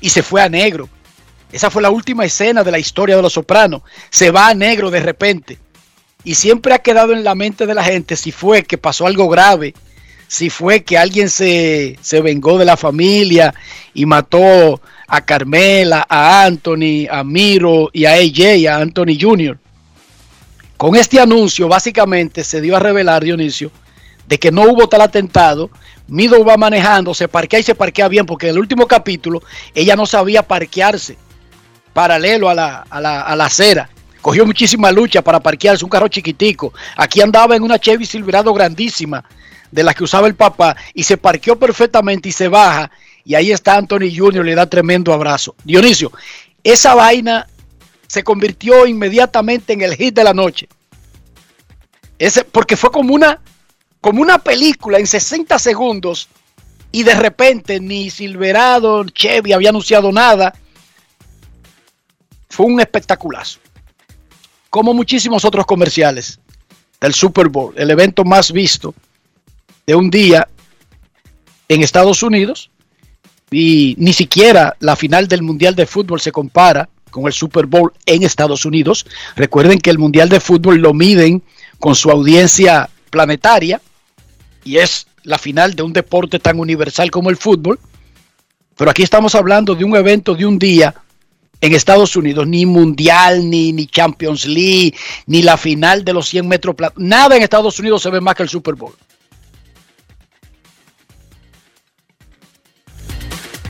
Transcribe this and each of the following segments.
y se fue a negro. Esa fue la última escena de la historia de Los Sopranos. Se va a negro de repente. Y siempre ha quedado en la mente de la gente si fue que pasó algo grave, si fue que alguien se, se vengó de la familia y mató a Carmela, a Anthony, a Miro y a AJ, a Anthony Jr. Con este anuncio, básicamente se dio a revelar, Dionisio, de que no hubo tal atentado. Mido va manejando, se parquea y se parquea bien, porque en el último capítulo ella no sabía parquearse paralelo a la, a la, a la acera. Cogió muchísima lucha para parquearse, un carro chiquitico. Aquí andaba en una Chevy Silverado grandísima, de la que usaba el papá, y se parqueó perfectamente y se baja. Y ahí está Anthony Jr., le da tremendo abrazo. Dionisio, esa vaina se convirtió inmediatamente en el hit de la noche. Ese, porque fue como una, como una película en 60 segundos y de repente ni Silverado, Chevy había anunciado nada. Fue un espectaculazo. Como muchísimos otros comerciales del Super Bowl, el evento más visto de un día en Estados Unidos. Y ni siquiera la final del Mundial de Fútbol se compara con el Super Bowl en Estados Unidos. Recuerden que el Mundial de Fútbol lo miden con su audiencia planetaria y es la final de un deporte tan universal como el fútbol. Pero aquí estamos hablando de un evento de un día en Estados Unidos, ni Mundial, ni, ni Champions League, ni la final de los 100 metros. Nada en Estados Unidos se ve más que el Super Bowl.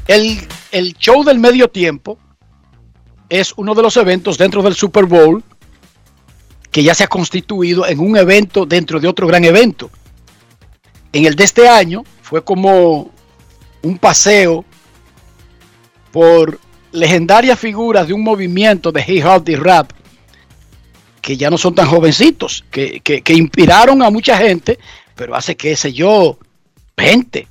El, el show del medio tiempo es uno de los eventos dentro del Super Bowl que ya se ha constituido en un evento dentro de otro gran evento. En el de este año fue como un paseo por legendarias figuras de un movimiento de hip hop y rap que ya no son tan jovencitos, que, que, que inspiraron a mucha gente, pero hace, qué sé yo, 20,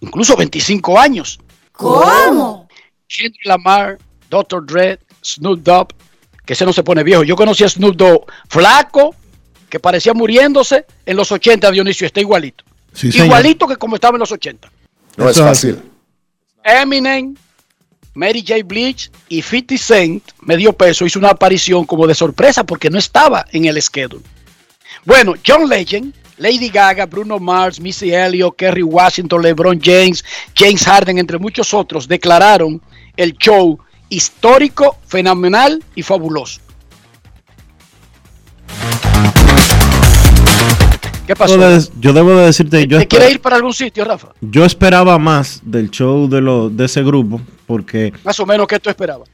incluso 25 años. ¿Cómo? Kendrick Lamar, Dr. Dre, Snoop Dogg, que ese no se pone viejo. Yo conocí a Snoop Dogg flaco, que parecía muriéndose en los 80, Dionisio, está igualito. Sí, igualito que como estaba en los 80. No es Eso es fácil. Eminem, Mary J. Blige y 50 Cent, medio peso, hizo una aparición como de sorpresa porque no estaba en el schedule. Bueno, John Legend, Lady Gaga, Bruno Mars, Missy Elliott, Kerry Washington, LeBron James, James Harden, entre muchos otros, declararon el show histórico, fenomenal y fabuloso. ¿Qué pasó? Yo de- Yo debo de decirte, yo, ¿Te quiere ir para algún sitio, Rafa? yo esperaba más del show de, lo, de ese grupo, porque Más o menos, ¿qué tú esperabas?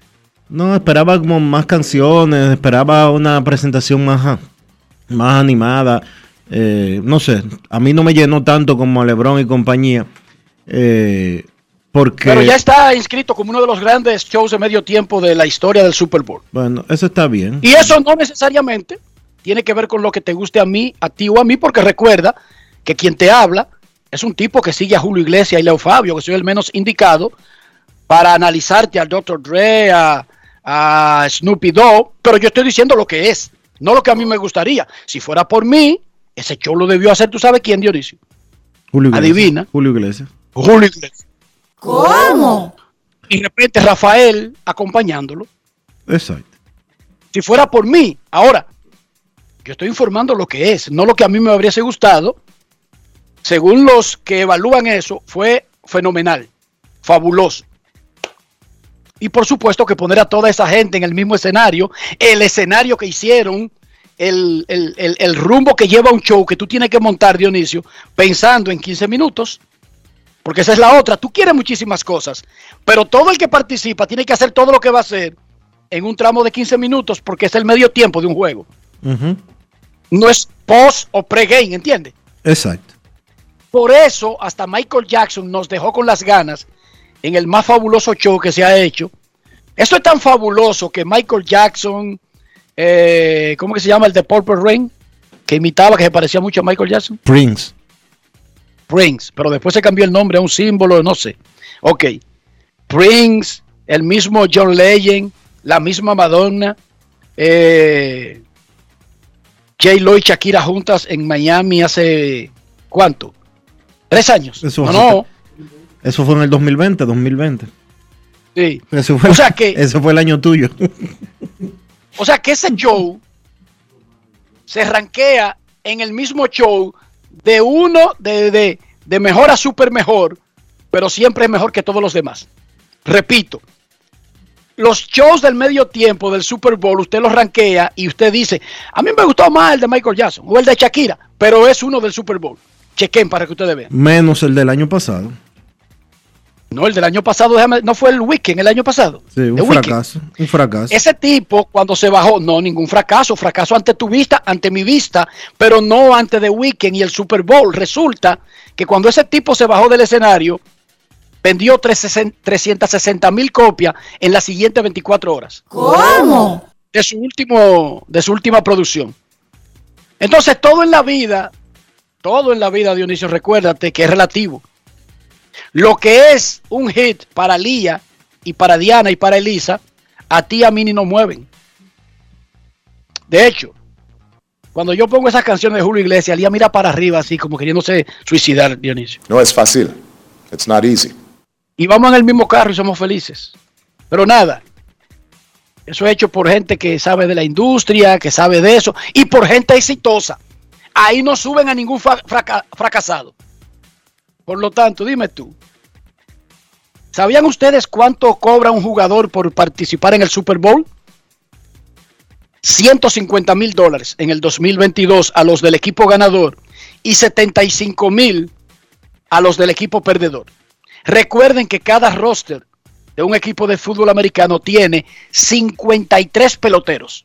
no, esperaba como más canciones, esperaba una presentación más, más animada. eh, no sé, a mí no me llenó tanto como a Lebron y compañía. eh, porque, Pero ya está inscrito como uno de los grandes shows de medio tiempo de la historia del Super Bowl. bueno, eso está bien. Y eso no necesariamente tiene que ver con lo que te guste a mí, a ti o a mí, porque recuerda que quien te habla es un tipo que sigue a Julio Iglesias y Leo Fabio, que soy el menos indicado para analizarte al Dr. Dre, a, a Snoopy Dogg, pero yo estoy diciendo lo que es, no lo que a mí me gustaría. Si fuera por mí, ese show lo debió hacer, ¿tú sabes quién, Dionisio? Julio Iglesias, adivina. Julio Iglesias. Julio Iglesias. ¿Cómo? Y de repente Rafael acompañándolo. Exacto. Si fuera por mí, ahora, yo estoy informando lo que es, no lo que a mí me habría gustado. Según los que evalúan eso, fue fenomenal, fabuloso. Y por supuesto que poner a toda esa gente en el mismo escenario, el escenario que hicieron, el, el- el- el rumbo que lleva un show que tú tienes que montar, Dionisio, pensando en 15 minutos. Porque esa es la otra. Tú quieres muchísimas cosas, pero todo el que participa tiene que hacer todo lo que va a hacer en un tramo de 15 minutos porque es el medio tiempo de un juego. No es post o pre-game, ¿entiendes? Exacto. Por eso hasta Michael Jackson nos dejó con las ganas en el más fabuloso show que se ha hecho. Esto es tan fabuloso que Michael Jackson, eh, ¿cómo que se llama el de Purple Rain? Que imitaba, que se parecía mucho a Michael Jackson. Prince. Prince, pero después se cambió el nombre a un símbolo, no sé. Ok. Prince, el mismo John Legend, la misma Madonna, eh, J. Lo y Shakira juntas en Miami hace ¿cuánto? Tres años. Eso no, Eso fue en el 2020, 2020. Sí. Eso fue, O sea que- eso fue el año tuyo. O sea que ese show se ranquea en el mismo show de uno de, de, de mejor a super mejor, pero siempre es mejor que todos los demás. Repito, los shows del medio tiempo del Super Bowl, usted los ranquea y usted dice, a mí me gustó más el de Michael Jackson o el de Shakira, pero es uno del Super Bowl. Chequen para que ustedes vean. Menos el del año pasado. No, el del año pasado, déjame- no fue el Weekend el año pasado. Sí, un fracaso. Un fracaso. Ese tipo, cuando se bajó, no, ningún fracaso, fracaso ante tu vista, ante mi vista, pero no ante The Weeknd y el Super Bowl. Resulta que cuando ese tipo se bajó del escenario, vendió 360 mil copias en las siguientes 24 horas ¿Cómo? de su, último, de su última producción. Entonces, todo en la vida, todo en la vida, Dionisio, recuérdate que es relativo. Lo que es un hit para Lía y para Diana y para Elisa, a ti y a mí ni nos mueven. De hecho, cuando yo pongo esas canciones de Julio Iglesias, Lía mira para arriba así como queriéndose suicidar, Dionisio. No es fácil. It's not easy. Y vamos en el mismo carro y somos felices. Pero nada, eso es hecho por gente que sabe de la industria, que sabe de eso, y por gente exitosa. Ahí no suben a ningún fracasado. Por lo tanto, dime tú, ¿sabían ustedes cuánto cobra un jugador por participar en el Super Bowl? 150 mil dólares en el 2022 a los del equipo ganador y 75 mil a los del equipo perdedor. Recuerden que cada roster de un equipo de fútbol americano tiene 53 peloteros.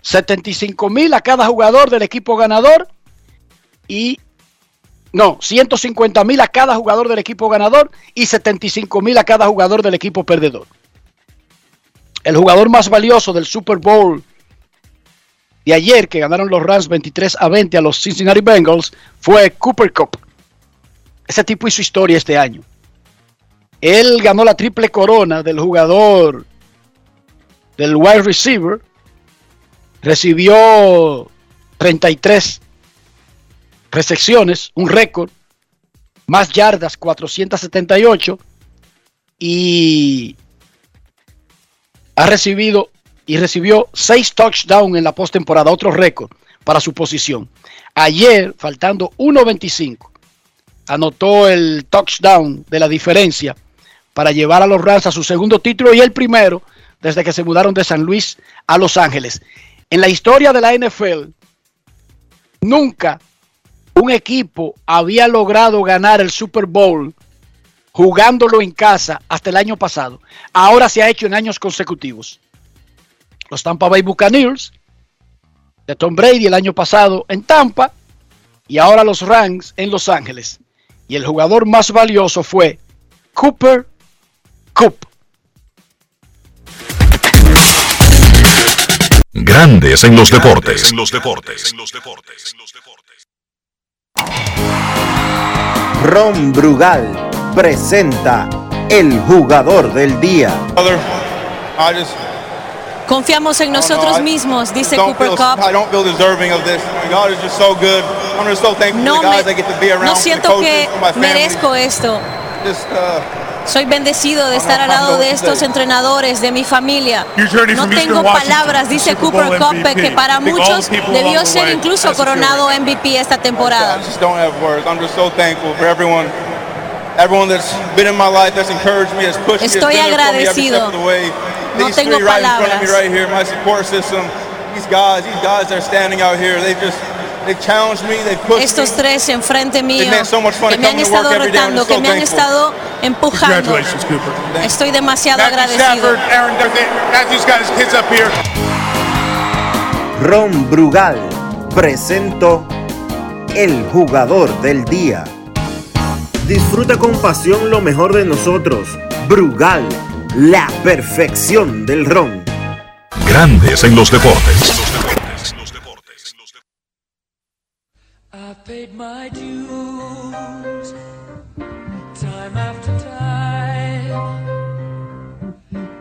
75 mil a cada jugador del equipo ganador y no, 150 mil a cada jugador del equipo ganador y 75 mil a cada jugador del equipo perdedor. El jugador más valioso del Super Bowl de ayer, que ganaron los Rams 23 a 20 a los Cincinnati Bengals, fue Cooper Cup. Ese tipo hizo historia este año. Él ganó la triple corona del jugador del wide receiver. Recibió 33 recepciones, un récord. Más yardas, 478. Y ha recibido y recibió 6 touchdowns en la postemporada, otro récord para su posición. Ayer, faltando 1.25 anotó el touchdown de la diferencia para llevar a los Rams a su segundo título y el primero desde que se mudaron de San Luis a Los Ángeles. En la historia de la NFL, nunca un equipo había logrado ganar el Super Bowl jugándolo en casa hasta el año pasado. Ahora se ha hecho en años consecutivos. Los Tampa Bay Buccaneers de Tom Brady el año pasado en Tampa y ahora los Rams en Los Ángeles y el jugador más valioso fue Cooper Cup. Grandes en los deportes. En los deportes. Ron Brugal presenta el jugador del día. Brother, I just Confiamos en nosotros I mismos, dice Cooper Cup. I don't feel deserving of this. God is just so good. I'm just so thankful No, me, no siento coaches, que merezco esto. Just, uh, Soy bendecido de estar al lado de estos entrenadores, de mi familia. No tengo palabras, dice Cooper Cup, que para muchos debió ser incluso coronado MVP esta I temporada. Everyone. Everyone that's been in my life, that's encouraged me, has pushed Estoy me, has been there for me every agradecido. step of the way. No These tengo three right in front of me palabras. right here, my support system. These guys, these guys that are standing out here, they just, they challenged me, they pushed Estos me. tres enfrente mío, It meant so much fun que to me han come to work estado every day. I'm retando, que me han estado empujando. Cooper. Estoy demasiado agradecido. Ron Brugal presentó el jugador del día. Disfruta con pasión lo mejor de nosotros. Brugal, la perfección del ron. Grandes en los deportes. I paid my dues time after time.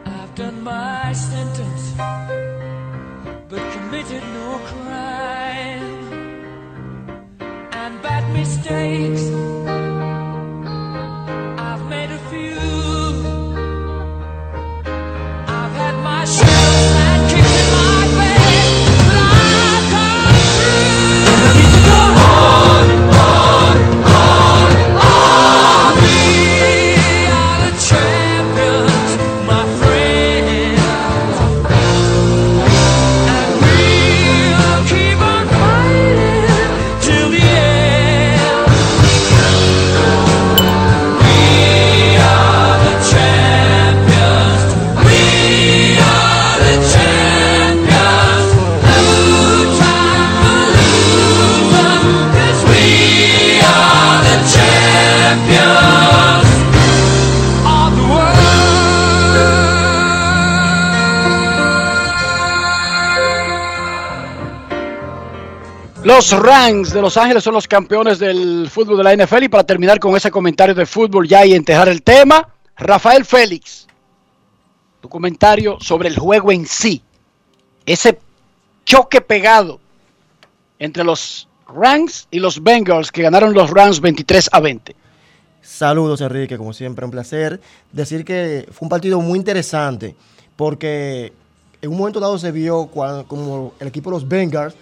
I've done my sentence, but committed no crime. And bad mistakes, Los Rams de Los Ángeles son los campeones del fútbol de la NFL y para terminar con ese comentario de fútbol ya y enterrar el tema, Rafael Félix, tu comentario sobre el juego en sí, ese choque pegado entre los Rams y los Bengals que ganaron los Rams 23 a 20. Saludos Enrique, como siempre un placer. Decir que fue un partido muy interesante porque en un momento dado se vio como el equipo de los Bengals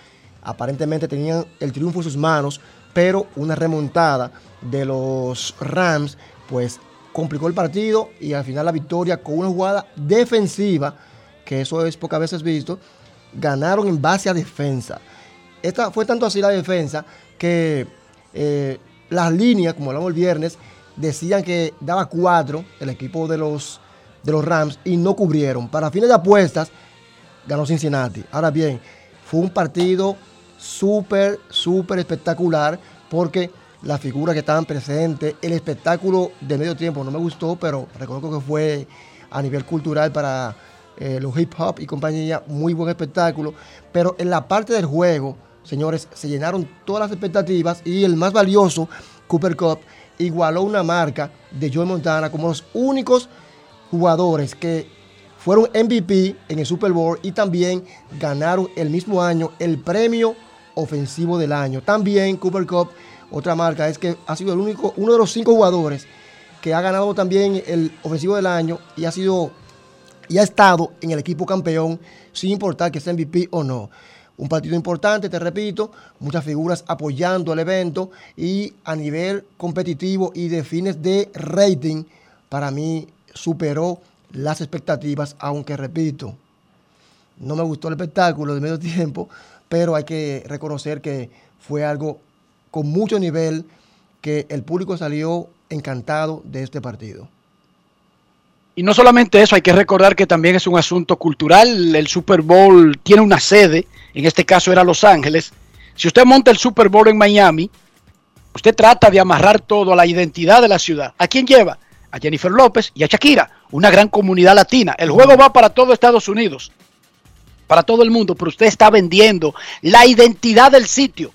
aparentemente tenían el triunfo en sus manos, pero una remontada de los Rams pues complicó el partido y al final la victoria con una jugada defensiva, que eso es pocas veces visto, ganaron en base a defensa. Esta fue tanto así la defensa que eh, las líneas, como hablamos el viernes, decían que daba cuatro el equipo de los, de los Rams y no cubrieron. Para fines de apuestas, ganó Cincinnati. Ahora bien, fue un partido súper, súper espectacular porque las figuras que estaban presentes, el espectáculo de medio tiempo no me gustó, pero reconozco que fue a nivel cultural para eh, los hip hop y compañía, muy buen espectáculo. Pero en la parte del juego, señores, se llenaron todas las expectativas y el más valioso, Cooper Cup, igualó una marca de Joe Montana como los únicos jugadores que fueron MVP en el Super Bowl y también ganaron el mismo año el premio ofensivo del año. También Cooper Cup, otra marca, es que ha sido el único, uno de los cinco jugadores que ha ganado también el ofensivo del año y ha sido y ha estado en el equipo campeón sin importar que sea MVP o no. Un partido importante, te repito, muchas figuras apoyando el evento y a nivel competitivo y de fines de rating, para mí superó las expectativas, aunque repito, no me gustó el espectáculo de medio tiempo, pero hay que reconocer que fue algo con mucho nivel, que el público salió encantado de este partido. Y no solamente eso, hay que recordar que también es un asunto cultural. El Super Bowl tiene una sede, en este caso era Los Ángeles. Si usted monta el Super Bowl en Miami, usted trata de amarrar todo a la identidad de la ciudad. ¿A quién lleva? A Jennifer López y a Shakira, una gran comunidad latina. El juego va para todo Estados Unidos, para todo el mundo, pero usted está vendiendo la identidad del sitio.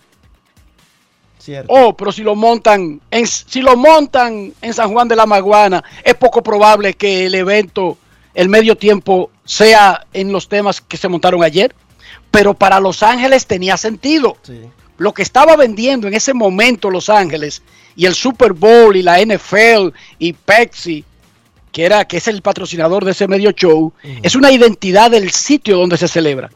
Oh, pero si lo montan en, si lo montan en San Juan de la Maguana, es poco probable que el evento, el medio tiempo, sea en los temas que se montaron ayer. Pero para Los Ángeles tenía sentido. Lo que estaba vendiendo en ese momento Los Ángeles y el Super Bowl y la NFL y Pepsi, que era que es el patrocinador de ese medio show, es una identidad del sitio donde se celebra.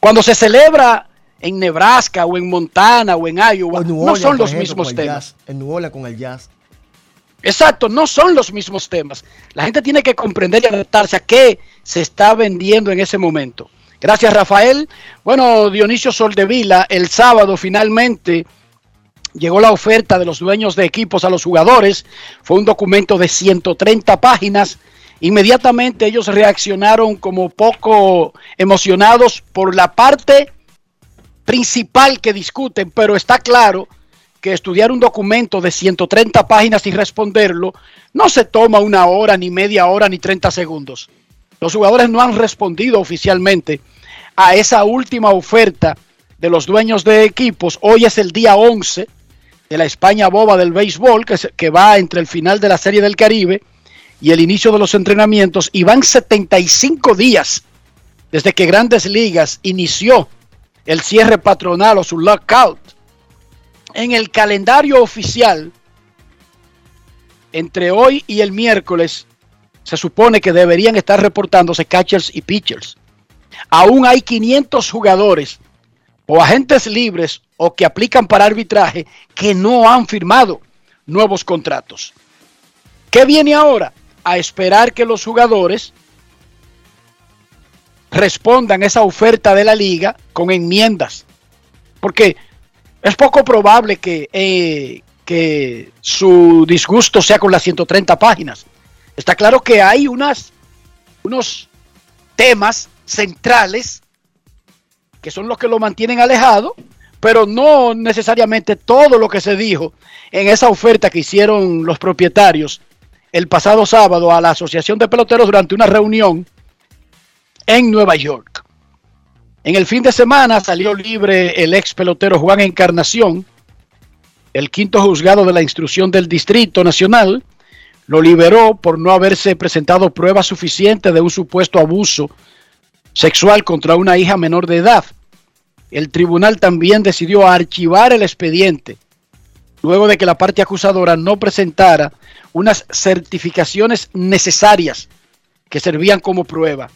Cuando se celebra en Nebraska o en Montana o en Iowa, no son los mismos temas. En New Orleans con el jazz. Exacto, no son los mismos temas. La gente tiene que comprender y adaptarse a qué se está vendiendo en ese momento. Gracias, Rafael. Bueno, Dionisio Soldevila, el sábado finalmente llegó la oferta de los dueños de equipos a los jugadores. Fue un documento de 130 páginas. Inmediatamente ellos reaccionaron como poco emocionados por la parte principal que discuten, pero está claro que estudiar un documento de 130 páginas y responderlo no se toma una hora, ni media hora, ni 30 segundos. Los jugadores no han respondido oficialmente a esa última oferta de los dueños de equipos. Hoy es el día 11 de la España boba del béisbol, que, va entre el final de la Serie del Caribe y el inicio de los entrenamientos, y van 75 días desde que Grandes Ligas inició el cierre patronal o su lockout. En el calendario oficial, entre hoy y el miércoles, se supone que deberían estar reportándose catchers y pitchers. Aún hay 500 jugadores o agentes libres o que aplican para arbitraje que no han firmado nuevos contratos. ¿Qué viene ahora? A esperar que los jugadores respondan esa oferta de la liga con enmiendas. Porque es poco probable que, eh, que su disgusto sea con las 130 páginas. Está claro que hay unos temas centrales que son los que lo mantienen alejado, pero no necesariamente todo lo que se dijo en esa oferta que hicieron los propietarios el pasado sábado a la Asociación de Peloteros durante una reunión en Nueva York. En el fin de semana salió libre el ex pelotero Juan Encarnación, el quinto juzgado de la instrucción del Distrito Nacional, lo liberó por no haberse presentado pruebas suficientes de un supuesto abuso sexual contra una hija menor de edad. El tribunal también decidió archivar el expediente luego de que la parte acusadora no presentara unas certificaciones necesarias que servían como prueba.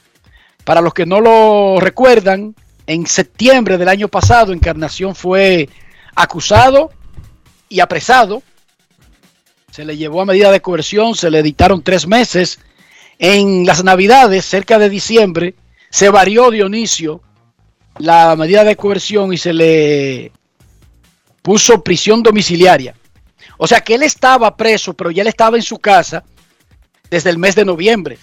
Para los que no lo recuerdan, en septiembre del año pasado Encarnación fue acusado y apresado. Se le llevó a medida de coerción, se le dictaron tres meses. En las navidades, cerca de diciembre, se varió Dionisio la medida de coerción y se le puso prisión domiciliaria. O sea que él estaba preso, pero ya él estaba en su casa desde el mes de noviembre.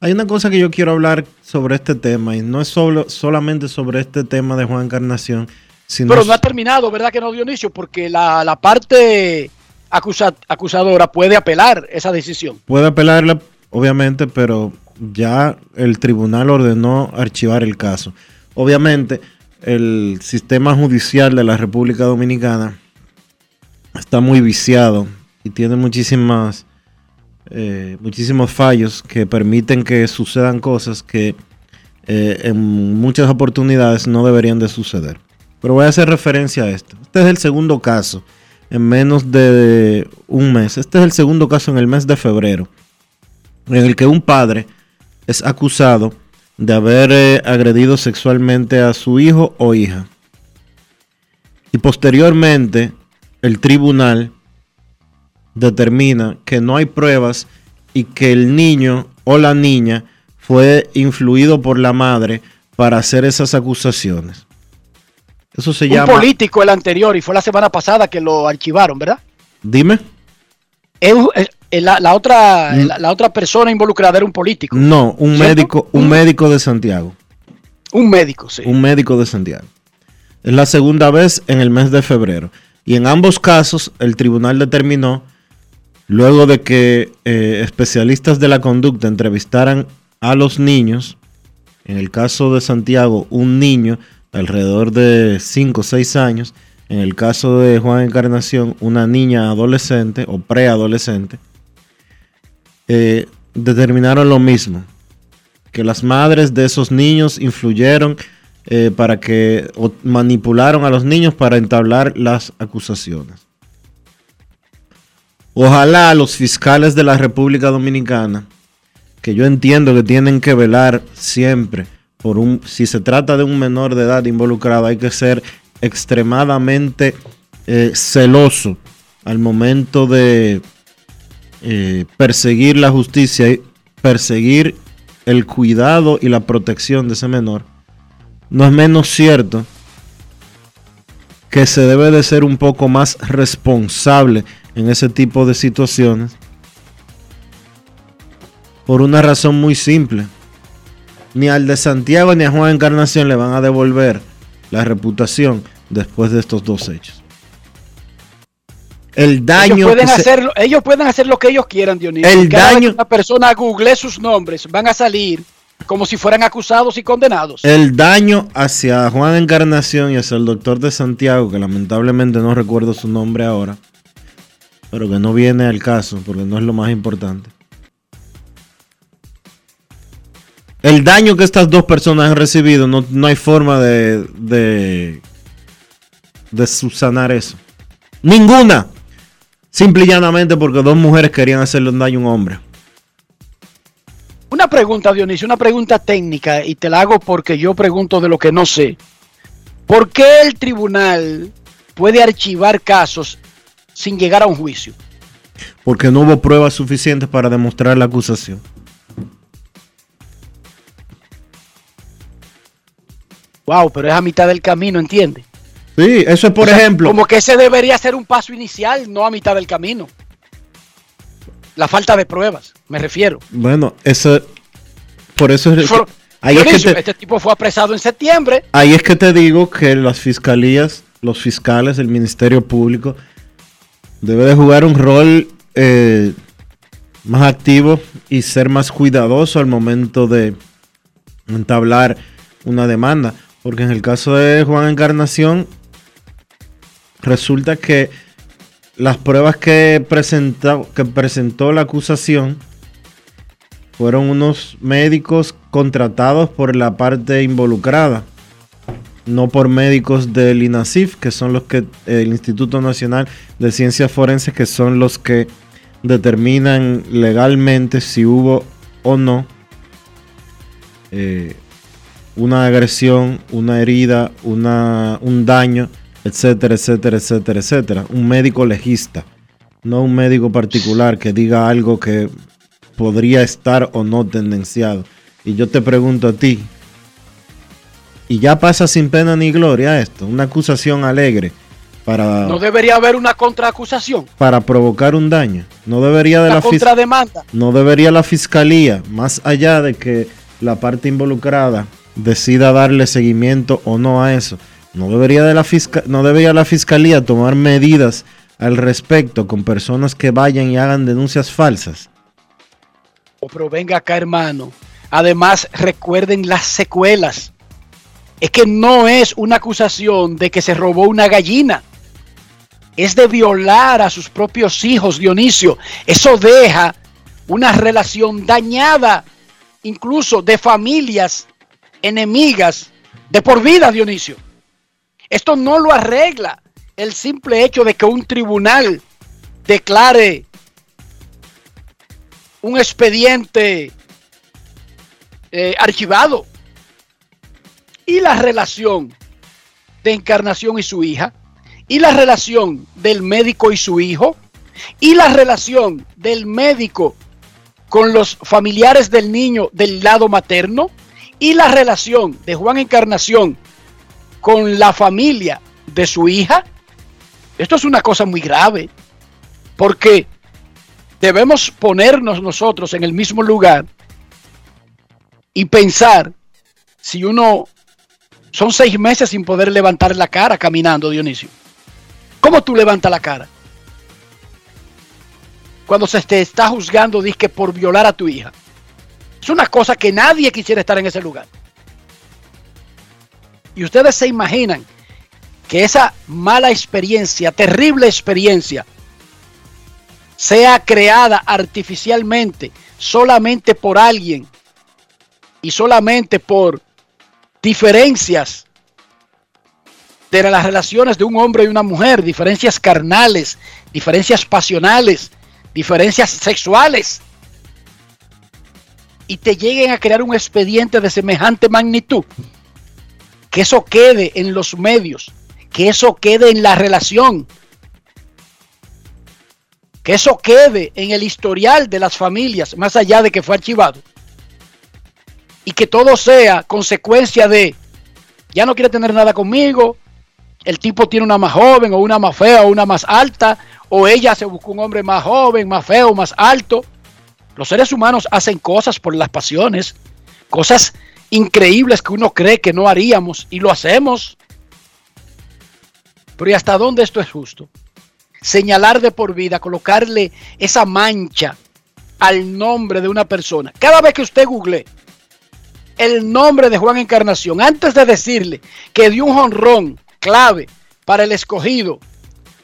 Hay una cosa que yo quiero hablar sobre este tema y no es solo, solamente sobre este tema de Juan Encarnación, sino... Pero no ha terminado, ¿verdad que no, Dionisio? Porque la, la parte acusa, acusadora puede apelar esa decisión. Puede apelarla, obviamente, pero ya el tribunal ordenó archivar el caso. Obviamente, el sistema judicial de la República Dominicana está muy viciado y tiene muchísimas eh, muchísimos fallos que permiten que sucedan cosas que eh, en muchas oportunidades no deberían de suceder. Pero voy a hacer referencia a esto. Este es el segundo caso en menos de un mes. Este es el segundo caso en el mes de febrero en el que un padre es acusado de haber eh, agredido sexualmente a su hijo o hija. Y posteriormente el tribunal determina que no hay pruebas y que el niño o la niña fue influido por la madre para hacer esas acusaciones. Eso se Un llama. político el anterior y fue la semana pasada que lo archivaron, ¿verdad? Dime. La, la otra, la, la otra persona involucrada era un político. No, un ¿Cierto? médico, un médico de Santiago. Un médico, sí. Un médico de Santiago. Es la segunda vez en el mes de febrero. Y en ambos casos, el tribunal determinó, luego de que eh, especialistas de la conducta entrevistaran a los niños, en el caso de Santiago, un niño de alrededor de 5 o 6 años, en el caso de Juan Encarnación, una niña adolescente o preadolescente, eh, determinaron lo mismo, que las madres de esos niños influyeron eh, para que o manipularon a los niños para entablar las acusaciones. Ojalá los fiscales de la República Dominicana, que yo entiendo que tienen que velar siempre por un, si se trata de un menor de edad involucrado, hay que ser extremadamente eh, celoso al momento de eh, perseguir la justicia y perseguir el cuidado y la protección de ese menor, no es menos cierto que se debe de ser un poco más responsable en ese tipo de situaciones por una razón muy simple. Ni al de Santiago ni a Juan Encarnación le van a devolver la reputación después de estos dos hechos. El daño ellos, pueden que se- hacer, ellos pueden hacer lo que ellos quieran, Dionisio. El Cada vez daño- que una persona google sus nombres, van a salir como si fueran acusados y condenados. El daño hacia Juan Encarnación y hacia el doctor de Santiago, que lamentablemente no recuerdo su nombre ahora, pero que no viene al caso porque no es lo más importante. El daño que estas dos personas han recibido, no, no hay forma de, de, de subsanar eso. Ninguna. Simple y llanamente porque dos mujeres querían hacerle un daño a un hombre. Una pregunta, Dionisio, una pregunta técnica, y te la hago porque yo pregunto de lo que no sé. ¿Por qué el tribunal puede archivar casos sin llegar a un juicio? Porque no hubo pruebas suficientes para demostrar la acusación. Wow, pero es a mitad del camino, ¿entiendes? Sí, eso es por O sea, ejemplo. Como que ese debería ser un paso inicial, no a mitad del camino. La falta de pruebas, me refiero. Bueno, eso. Por eso es. Ahí, es que te, Este tipo fue apresado en septiembre. ahí es que te digo que las fiscalías, los fiscales, el Ministerio Público, debe de jugar un rol eh, más activo y ser más cuidadoso al momento de entablar una demanda. Porque en el caso de Juan Encarnación, resulta que las pruebas que presentó, que presentó la acusación fueron unos médicos contratados por la parte involucrada, no por médicos del INASIF, que son los que, el Instituto Nacional de Ciencias Forenses, que son los que determinan legalmente si hubo o no eh, una agresión, una herida, una, un daño, etcétera, etcétera, etcétera, etcétera. Un médico legista, no un médico particular que diga algo que podría estar o no tendenciado. Y yo te pregunto a ti, y ya pasa sin pena ni gloria esto, una acusación alegre para... No debería haber una contraacusación. Para provocar un daño. No debería de la, contrademanda. No debería la fiscalía, más allá de que la parte involucrada decida darle seguimiento o no a eso. No debería, de la, no debería la fiscalía tomar medidas al respecto con personas que vayan y hagan denuncias falsas. Pero venga acá, hermano. Además, recuerden las secuelas. Es que no es una acusación de que se robó una gallina. Es de violar a sus propios hijos, Dionisio. Eso deja una relación dañada, incluso de familias enemigas de por vida, Dionisio. Esto no lo arregla el simple hecho de que un tribunal declare un expediente eh, archivado. Y la relación de Encarnación y su hija, y la relación del médico y su hijo, y la relación del médico con los familiares del niño del lado materno, y la relación de Juan Encarnación con la familia de su hija, esto es una cosa muy grave, porque debemos ponernos nosotros en el mismo lugar y pensar si uno son seis meses sin poder levantar la cara caminando, Dionisio. ¿Cómo tú levantas la cara? Cuando se te está juzgando, que por violar a tu hija. Es una cosa que nadie quisiera estar en ese lugar. Y ustedes se imaginan que esa mala experiencia, terrible experiencia, sea creada artificialmente solamente por alguien y solamente por diferencias de las relaciones de un hombre y una mujer, diferencias carnales, diferencias pasionales, diferencias sexuales, y te lleguen a crear un expediente de semejante magnitud que eso quede en los medios, que eso quede en la relación, que eso quede en el historial de las familias, más allá de que fue archivado, y que todo sea consecuencia de, ya no quiere tener nada conmigo, el tipo tiene una más joven o una más fea o una más alta, o ella se buscó un hombre más joven, más feo, más alto. Los seres humanos hacen cosas por las pasiones, cosas increíbles que uno cree que no haríamos y lo hacemos. Pero ¿y hasta dónde esto es justo? Señalar de por vida, colocarle esa mancha al nombre de una persona. Cada vez que usted google el nombre de Juan Encarnación, antes de decirle que dio un honrón clave para el escogido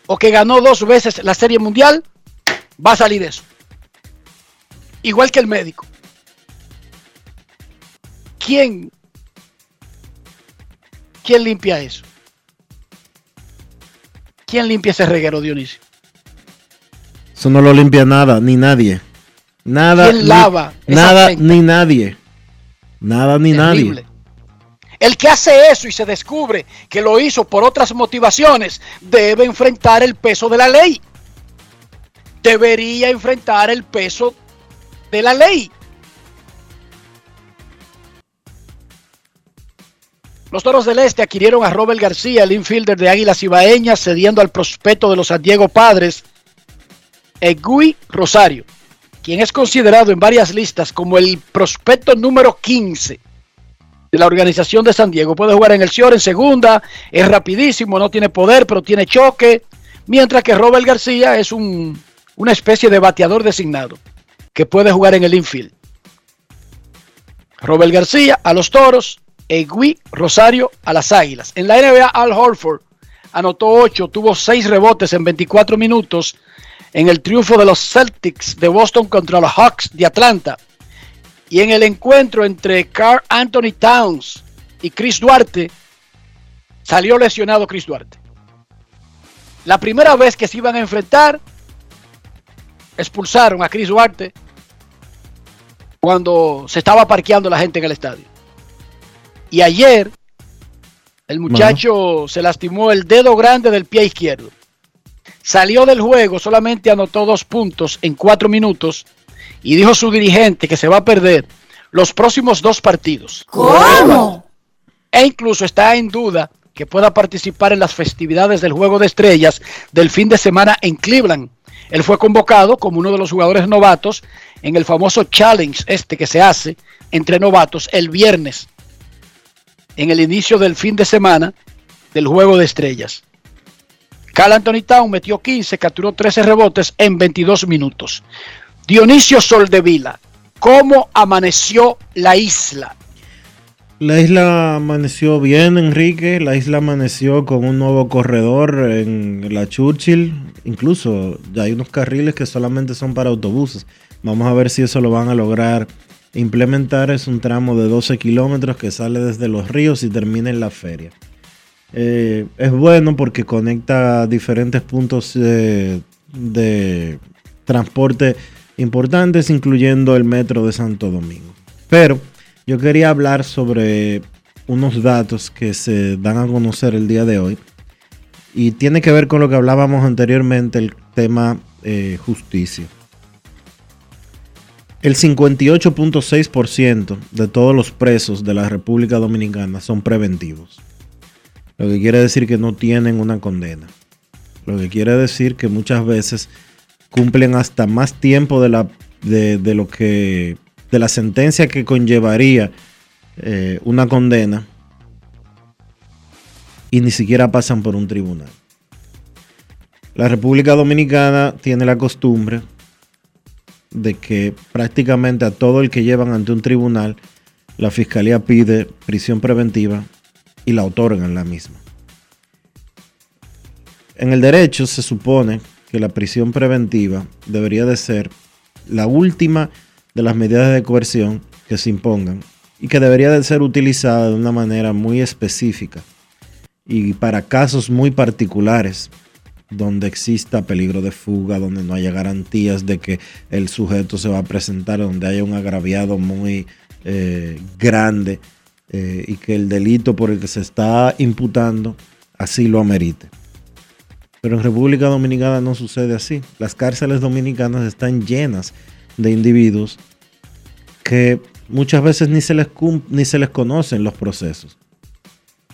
o que ganó dos veces la Serie Mundial, va a salir eso. Igual que el médico. ¿Quién, quién limpia eso? ¿Quién limpia ese reguero, Dionisio? Eso no lo limpia nada, ni nadie. Nada. ¿Quién lava? Nada, ni nadie. Nada, ni nadie. El que hace eso y se descubre que lo hizo por otras motivaciones, debe enfrentar el peso de la ley. Debería enfrentar el peso de la ley. Los Toros del Este adquirieron a Robert García, el infielder de Águilas Ibaeñas, cediendo al prospecto de los San Diego Padres, Egui Rosario, quien es considerado en varias listas como el prospecto número 15 de la organización de San Diego. Puede jugar en el Cior en segunda, es rapidísimo, no tiene poder, pero tiene choque, mientras que Robert García es un, una especie de bateador designado que puede jugar en el infield. Robert García a los Toros Egui Rosario a las Águilas. En la NBA, Al Horford anotó 8, tuvo 6 rebotes en 24 minutos en el triunfo de los Celtics de Boston contra los Hawks de Atlanta. Y en el encuentro entre Carl Anthony Towns y Chris Duarte, salió lesionado Chris Duarte. La primera vez que se iban a enfrentar, expulsaron a Chris Duarte cuando se estaba parqueando la gente en el estadio. Y ayer, el muchacho se lastimó el dedo grande del pie izquierdo. Salió del juego, solamente anotó dos puntos en cuatro minutos y dijo su dirigente que se va a perder los próximos dos partidos. ¿Cómo? E incluso está en duda que pueda participar en las festividades del Juego de Estrellas del fin de semana en Cleveland. Él fue convocado como uno de los jugadores novatos en el famoso challenge este que se hace entre novatos el viernes en el inicio del fin de semana del Juego de Estrellas. Cal Anthony Town metió 15, capturó 13 rebotes en 22 minutos. Dionisio Soldevila, ¿cómo amaneció la isla? La isla amaneció bien, Enrique. La isla amaneció con un nuevo corredor en la Churchill. Incluso hay unos carriles que solamente son para autobuses. Vamos a ver si eso lo van a lograr implementar. Es un tramo de 12 kilómetros que sale desde los ríos y termina en la feria. Eh, es bueno porque conecta diferentes puntos eh, de transporte importantes, incluyendo el metro de Santo Domingo. Pero yo quería hablar sobre unos datos que se dan a conocer el día de hoy y tiene que ver con lo que hablábamos anteriormente, el tema eh, justicia. El 58.6% de todos los presos de la República Dominicana son preventivos. Lo que quiere decir que no tienen una condena. Lo que quiere decir que muchas veces cumplen hasta más tiempo de, la, de, lo que de la sentencia que conllevaría eh, una condena y ni siquiera pasan por un tribunal. La República Dominicana tiene la costumbre de que prácticamente a todo el que llevan ante un tribunal, la fiscalía pide prisión preventiva y la otorgan la misma. En el derecho se supone que la prisión preventiva debería de ser la última de las medidas de coerción que se impongan y que debería de ser utilizada de una manera muy específica y para casos muy particulares donde exista peligro de fuga, donde no haya garantías de que el sujeto se va a presentar, donde haya un agraviado muy eh, grande eh, y que el delito por el que se está imputando así lo amerite. Pero en República Dominicana no sucede así. Las cárceles dominicanas están llenas de individuos que muchas veces ni se les, ni se les conocen los procesos.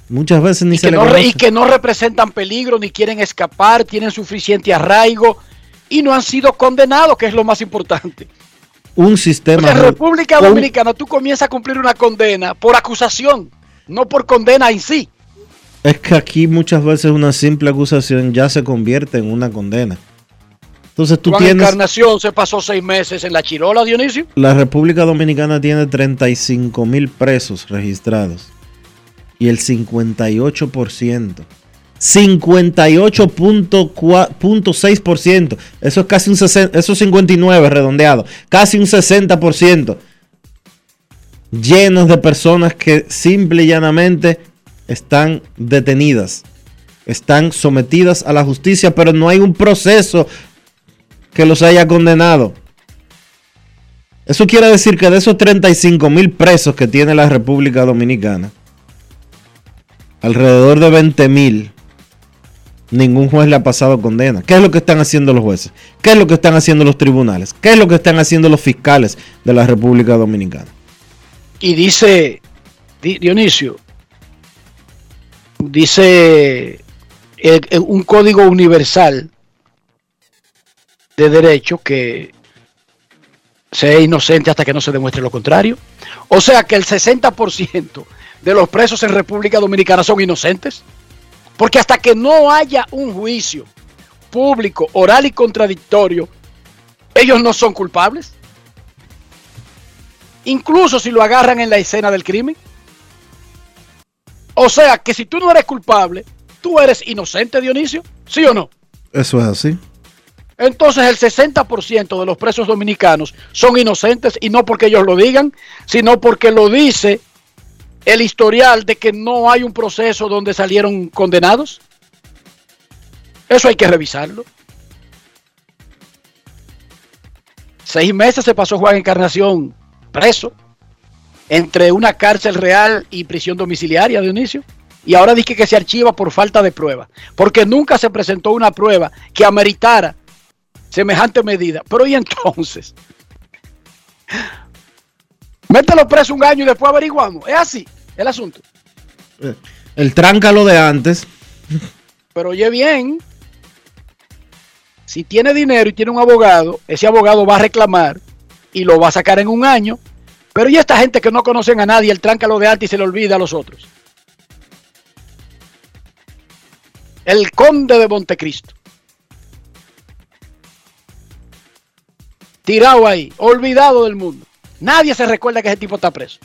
Muchas veces ni y se que les no, Y que no representan peligro, ni quieren escapar, tienen suficiente arraigo y no han sido condenados, que es lo más importante. Un sistema. En República Dominicana tú comienzas a cumplir una condena por acusación, no por condena en sí. Es que aquí muchas veces una simple acusación ya se convierte en una condena. Entonces tú Juan tienes. Encarnación se pasó seis meses en la Chirola, Dionisio. La República Dominicana tiene 35 mil presos registrados. Y el 58%. 58.6%. Eso es casi un 60, eso es 59 redondeado. Casi un 60%. Llenos de personas que simple y llanamente están detenidas. Están sometidas a la justicia, pero no hay un proceso que los haya condenado. Eso quiere decir que de esos 35 mil presos que tiene la República Dominicana, alrededor de 20 mil, ningún juez le ha pasado condena. ¿Qué es lo que están haciendo los jueces? ¿Qué es lo que están haciendo los tribunales? ¿Qué es lo que están haciendo los fiscales de la República Dominicana? Y dice Dionisio, dice el, el, un código universal de derecho que sea inocente hasta que no se demuestre lo contrario. O sea que el 60% de los presos en República Dominicana son inocentes. Porque hasta que no haya un juicio público, oral y contradictorio, ellos no son culpables. Incluso si lo agarran en la escena del crimen. O sea que si tú no eres culpable, tú eres inocente, Dionisio. ¿Sí o no? Eso es así. Entonces el 60% de los presos dominicanos son inocentes y no porque ellos lo digan, sino porque lo dice el historial de que no hay un proceso donde salieron condenados. Eso hay que revisarlo. Seis meses se pasó Juan Encarnación preso entre una cárcel real y prisión domiciliaria, Dionisio. Y ahora dice que se archiva por falta de prueba, porque nunca se presentó una prueba que ameritara semejante medida. Pero ¿y entonces? Mételo preso un año y después averiguamos. Es así el asunto. El tráncalo de antes. Pero oye bien, si tiene dinero y tiene un abogado, ese abogado va a reclamar y lo va a sacar en un año. Pero y esta gente que no conocen a nadie, el tráncalo de antes y se le olvida a los otros. El conde de Montecristo. Tirado ahí, olvidado del mundo. Nadie se recuerda que ese tipo está preso.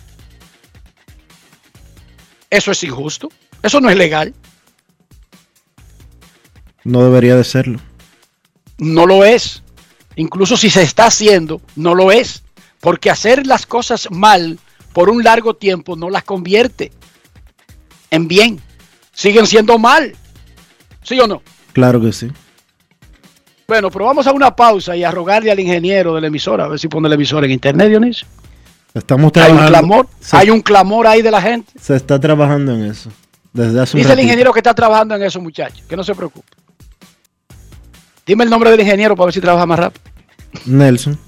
Eso es injusto. Eso no es legal. No debería de serlo. No lo es. Incluso si se está haciendo, no lo es. Porque hacer las cosas mal por un largo tiempo no las convierte en bien. Siguen siendo mal. ¿Sí o no? Claro que sí. Bueno, pero vamos a una pausa y a rogarle al ingeniero de la emisora, a ver si pone la emisora en internet, Dionisio. Estamos Hay trabajando. un clamor, se, hay un clamor ahí de la gente. se está trabajando en eso. Desde hace un Dice el ingeniero que está trabajando en eso, muchachos, que no se preocupe. Dime el nombre del ingeniero para ver si trabaja más rápido. Nelson.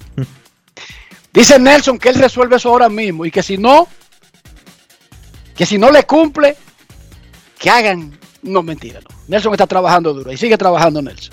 Dice Nelson que él resuelve eso ahora mismo y que si no, que si no le cumple, que hagan. No, mentira, no. Nelson está trabajando duro y sigue trabajando Nelson.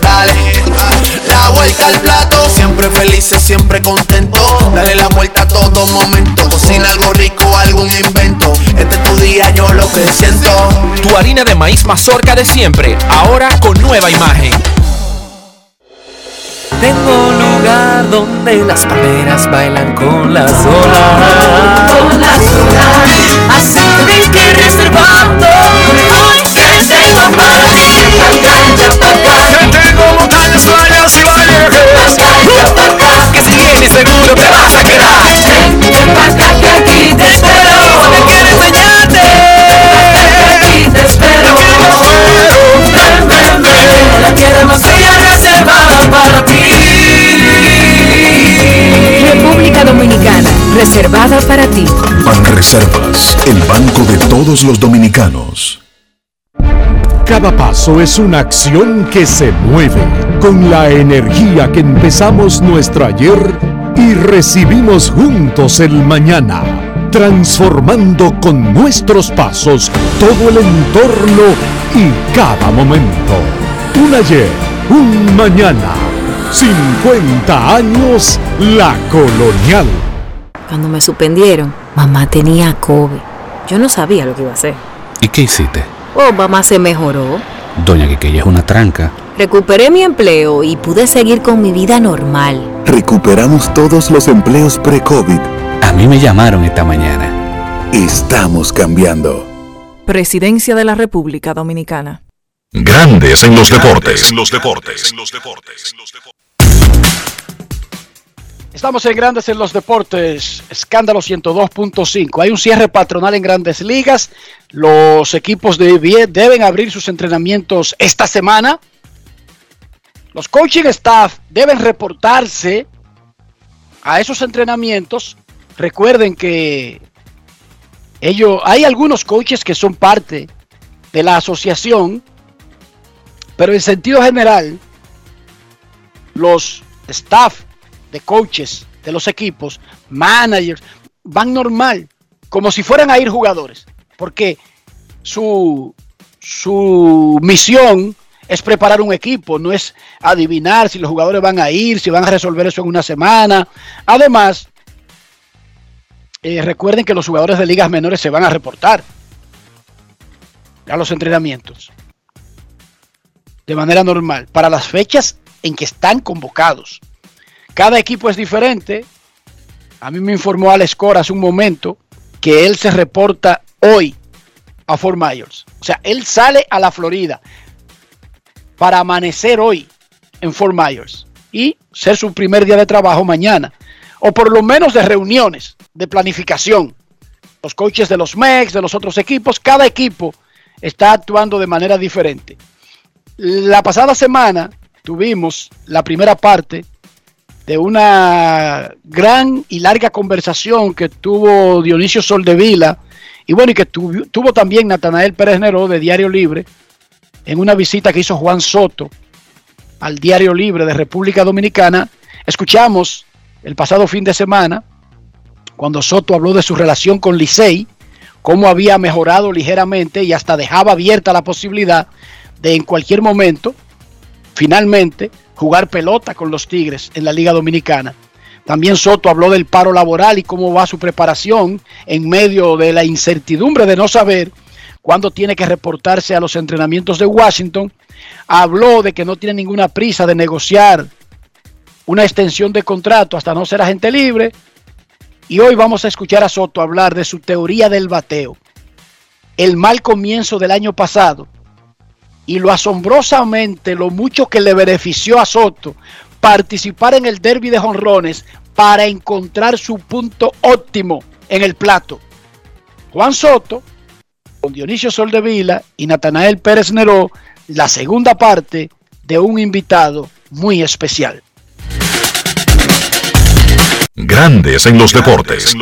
dale, dale. La vuelta al plato, siempre felices, siempre contento. Dale la vuelta a todo momento. Cocina algo rico, algún invento. Este es tu día, yo lo que siento. Tu harina de maíz mazorca de siempre, ahora con nueva imagen. Tengo un lugar donde las palmeras bailan con las olas. Con las olas. Así que que reservando. Hoy que tengo para ti. Playas y valles. Que si vienes seguro te vas a quedar. Vente pa' acá que aquí te espero. Que quiero enseñarte. Aquí te espero. Ven, ven, ven. La tierra más bella reservada para ti. República Dominicana, reservada para ti. Banreservas, el banco de todos los dominicanos. Cada paso es una acción que se mueve con la energía que empezamos nuestro ayer y recibimos juntos el mañana, transformando con nuestros pasos todo el entorno y cada momento. Un ayer, un mañana, 50 años la colonial. Cuando me suspendieron, mamá tenía COVID. Yo no sabía lo que iba a hacer. ¿Y qué hiciste? Oh, mamá se mejoró. Doña Quiqueya es una tranca. Recuperé mi empleo y pude seguir con mi vida normal. Recuperamos todos los empleos pre-COVID. A mí me llamaron esta mañana. Estamos cambiando. Presidencia de la República Dominicana. Grandes en los deportes. En los deportes. En los deportes. Estamos en Grandes en los Deportes, escándalo 102.5. Hay un cierre patronal en grandes ligas. Los equipos de bien deben abrir sus entrenamientos esta semana. Los coaching staff deben reportarse a esos entrenamientos. Recuerden que ellos, hay algunos coaches que son parte de la asociación, pero en sentido general, los staff de coaches de los equipos, managers, van normal, como si fueran a ir jugadores, porque su, su misión es preparar un equipo, no es adivinar si los jugadores van a ir, si van a resolver eso en una semana. Además, eh, recuerden que los jugadores de ligas menores se van a reportar a los entrenamientos de manera normal para las fechas en que están convocados. Cada equipo es diferente. A mí me informó Alex Cora hace un momento que él se reporta hoy a Fort Myers. O sea, él sale a la Florida para amanecer hoy en Fort Myers y ser su primer día de trabajo mañana. O por lo menos de reuniones, de planificación. Los coaches de los MEX, de los otros equipos, cada equipo está actuando de manera diferente. La pasada semana tuvimos la primera parte de una gran y larga conversación que tuvo Dionisio Soldevila y bueno, y que tuvo, también Natanael Pérez Neró de Diario Libre en una visita que hizo Juan Soto al Diario Libre de República Dominicana. Escuchamos el pasado fin de semana cuando Soto habló de su relación con Licey, cómo había mejorado ligeramente y hasta dejaba abierta la posibilidad de en cualquier momento, finalmente, jugar pelota con los Tigres en la Liga Dominicana. También Soto habló del paro laboral y cómo va su preparación en medio de la incertidumbre de no saber cuándo tiene que reportarse a los entrenamientos de Washington. Habló de que no tiene ninguna prisa de negociar una extensión de contrato hasta no ser agente libre. Y hoy vamos a escuchar a Soto hablar de su teoría del bateo. El mal comienzo del año pasado y lo asombrosamente, lo mucho que le benefició a Soto participar en el derby de jonrones para encontrar su punto óptimo en el plato. Juan Soto, con Dionisio Soldevila y Natanael Pérez Neró, la segunda parte de un invitado muy especial. Grandes en los deportes. En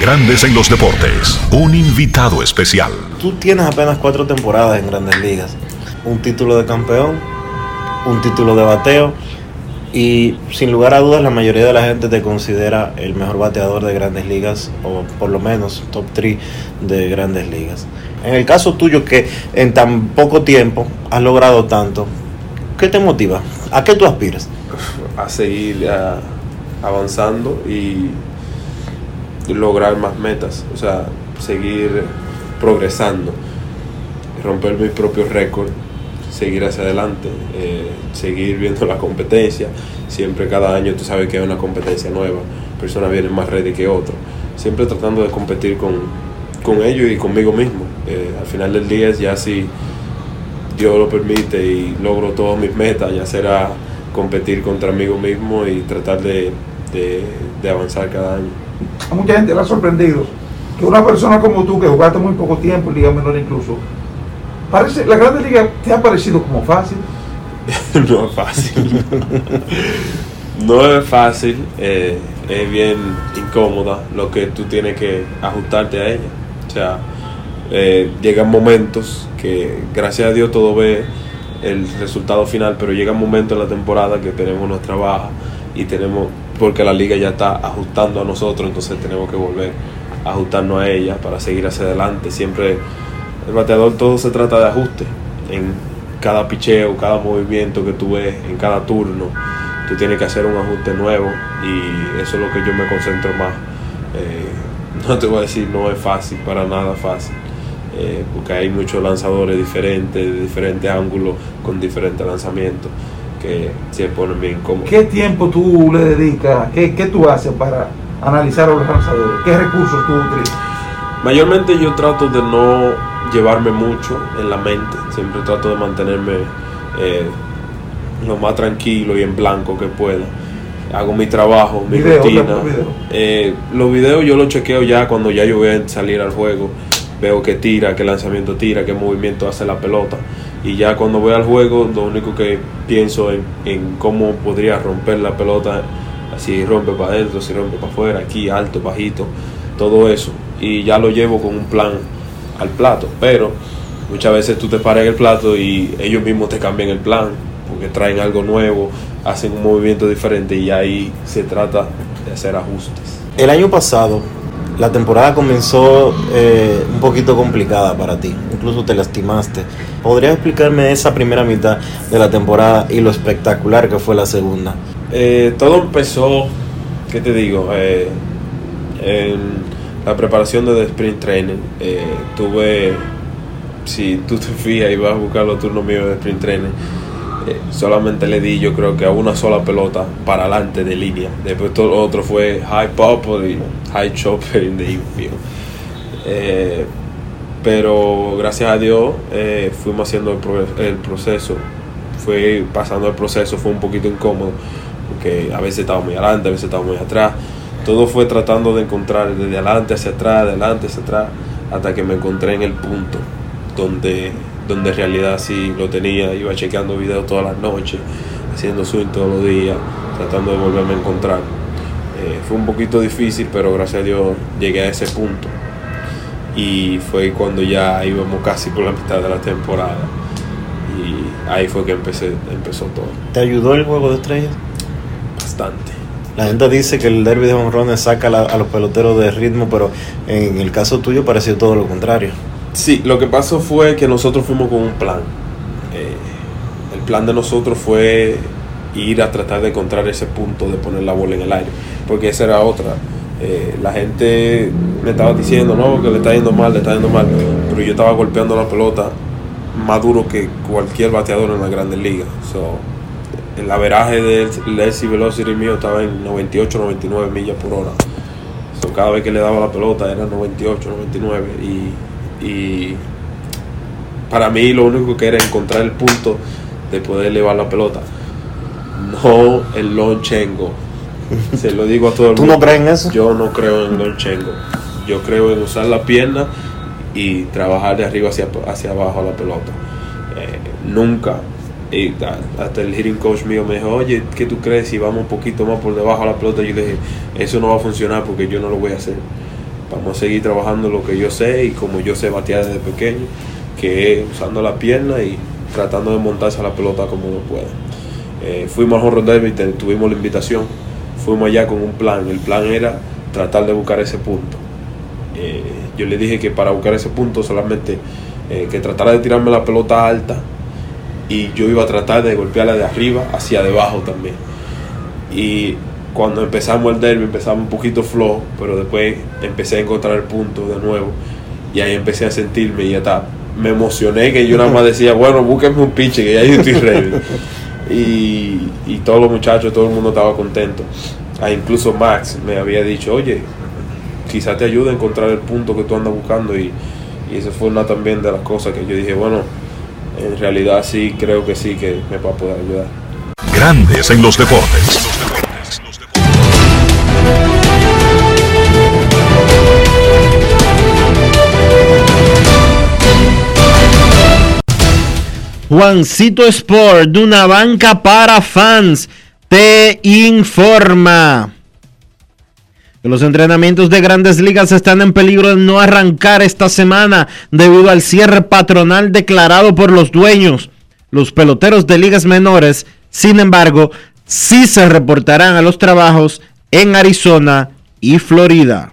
Grandes en los Deportes, un invitado especial. Tú tienes apenas cuatro temporadas en Grandes Ligas. Un título de campeón, un título de bateo y sin lugar a dudas la mayoría de la gente te considera el mejor bateador de Grandes Ligas o por lo menos top 3 de Grandes Ligas. En el caso tuyo que en tan poco tiempo has logrado tanto, ¿qué te motiva? ¿A qué tú aspiras? A seguir a- avanzando y lograr más metas, o sea, seguir progresando, romper mi propio récord, seguir hacia adelante, eh, seguir viendo la competencia, siempre cada año tú sabes que hay una competencia nueva, personas vienen más ready que otros, siempre tratando de competir con, con ellos y conmigo mismo. Eh, al final del día, ya si Dios lo permite y logro todas mis metas, ya será competir contra mí mismo y tratar de, de- de avanzar cada año. A mucha gente le ha sorprendido que una persona como tú, que jugaste muy poco tiempo en Liga Menor incluso, parece, la Grande Liga te ha parecido como fácil. no es fácil. no es fácil, eh, es bien incómoda lo que tú tienes que ajustarte a ella. O sea, eh, llegan momentos que gracias a Dios todo ve el resultado final, pero llega un momento en la temporada que tenemos nuestra baja y tenemos, porque la liga ya está ajustando a nosotros, entonces tenemos que volver a ajustarnos a ella para seguir hacia adelante. Siempre el bateador todo se trata de ajuste en cada picheo, cada movimiento que tú ves, en cada turno. Tú tienes que hacer un ajuste nuevo y eso es lo que yo me concentro más. Eh, no te voy a decir, no es fácil, para nada fácil, eh, porque hay muchos lanzadores diferentes, de diferentes ángulos, con diferentes lanzamientos, que se ponen bien cómodos. ¿Qué tiempo tú le dedicas? ¿Qué, qué tú haces para analizar a los lanzadores? ¿Qué recursos tú utilizas? Mayormente yo trato de no llevarme mucho en la mente, siempre trato de mantenerme eh, lo más tranquilo y en blanco que pueda. Hago mi trabajo, mi Video, rutina. ¿otro video? Eh, los videos yo los chequeo ya cuando ya yo voy a salir al juego. Veo que tira, qué lanzamiento tira, qué movimiento hace la pelota. Y ya cuando voy al juego, lo único que pienso en, en cómo podría romper la pelota, si rompe para adentro, si rompe para afuera, aquí alto, bajito, todo eso. Y ya lo llevo con un plan al plato. Pero muchas veces tú te paras en el plato y ellos mismos te cambian el plan, porque traen algo nuevo, hacen un movimiento diferente y ahí se trata de hacer ajustes. El año pasado la temporada comenzó eh, un poquito complicada para ti, incluso te lastimaste. ¿Podrías explicarme esa primera mitad de la temporada y lo espectacular que fue la segunda? Eh, todo empezó, ¿qué te digo? Eh, en la preparación de sprint training. Eh, tuve, si tú te fijas y vas a buscar los turnos míos de sprint training, eh, solamente le di yo creo que a una sola pelota para adelante de línea. Después todo otro fue high pop y high chopper in the infield. Eh, pero gracias a Dios eh, fuimos haciendo el, pro- el proceso. Fue pasando el proceso, fue un poquito incómodo, porque a veces estaba muy adelante, a veces estaba muy atrás. Todo fue tratando de encontrar desde adelante hacia atrás, de adelante hacia atrás, hasta que me encontré en el punto donde, donde en realidad sí lo tenía. Iba chequeando videos todas las noches, haciendo swing todos los días, tratando de volverme a encontrar. Eh, fue un poquito difícil, pero gracias a Dios llegué a ese punto. Y fue cuando ya íbamos casi por la mitad de la temporada. Y ahí fue que empecé, empezó todo. ¿Te ayudó el juego de estrellas? Bastante. La gente dice que el derby de honrones saca a los peloteros de ritmo, pero en el caso tuyo pareció todo lo contrario. Sí, lo que pasó fue que nosotros fuimos con un plan. Eh, el plan de nosotros fue ir a tratar de encontrar ese punto de poner la bola en el aire, porque esa era otra. Eh, la gente me estaba diciendo, no, que le está yendo mal, le está yendo mal, pero yo estaba golpeando la pelota más duro que cualquier bateador en la Grandes Ligas. So, el averaje del LC Velocity mío estaba en 98, 99 millas por hora. So, cada vez que le daba la pelota era 98, 99 y, y para mí lo único que era encontrar el punto de poder elevar la pelota. No el lonchengo. Se lo digo a todo el ¿Tú mundo. no crees en eso? Yo no creo en lonchengo. Yo creo en usar la pierna y trabajar de arriba hacia, hacia abajo la pelota. Eh, nunca. Y hasta el hitting coach mío me dijo, oye, ¿qué tú crees si vamos un poquito más por debajo a la pelota? Yo le dije, eso no va a funcionar porque yo no lo voy a hacer. Vamos a seguir trabajando lo que yo sé y como yo sé batear desde pequeño, que es usando la pierna y tratando de montarse a la pelota como uno puede. Eh, fuimos al Home Run Derby, tuvimos la invitación, fuimos allá con un plan. El plan era tratar de buscar ese punto. Eh, yo le dije que para buscar ese punto solamente eh, que tratara de tirarme la pelota alta y yo iba a tratar de golpearla de arriba hacia debajo también. Y cuando empezamos el derby empezamos un poquito flojo, pero después empecé a encontrar el punto de nuevo y ahí empecé a sentirme y ya está. Me emocioné que yo nada más decía, bueno, búsquenme un pinche que ya yo estoy ready. y, todos los muchachos, todo el mundo estaba contento. Ah, incluso Max me había dicho, oye, quizá te ayude a encontrar el punto que tú andas buscando y, y eso fue una también de las cosas que yo dije, bueno, en realidad sí, creo que sí que me va a poder ayudar. Grandes en los deportes. Juancito Sport, de una banca para fans, te informa que los entrenamientos de grandes ligas están en peligro de no arrancar esta semana debido al cierre patronal declarado por los dueños. Los peloteros de ligas menores, sin embargo, sí se reportarán a los trabajos en Arizona y Florida.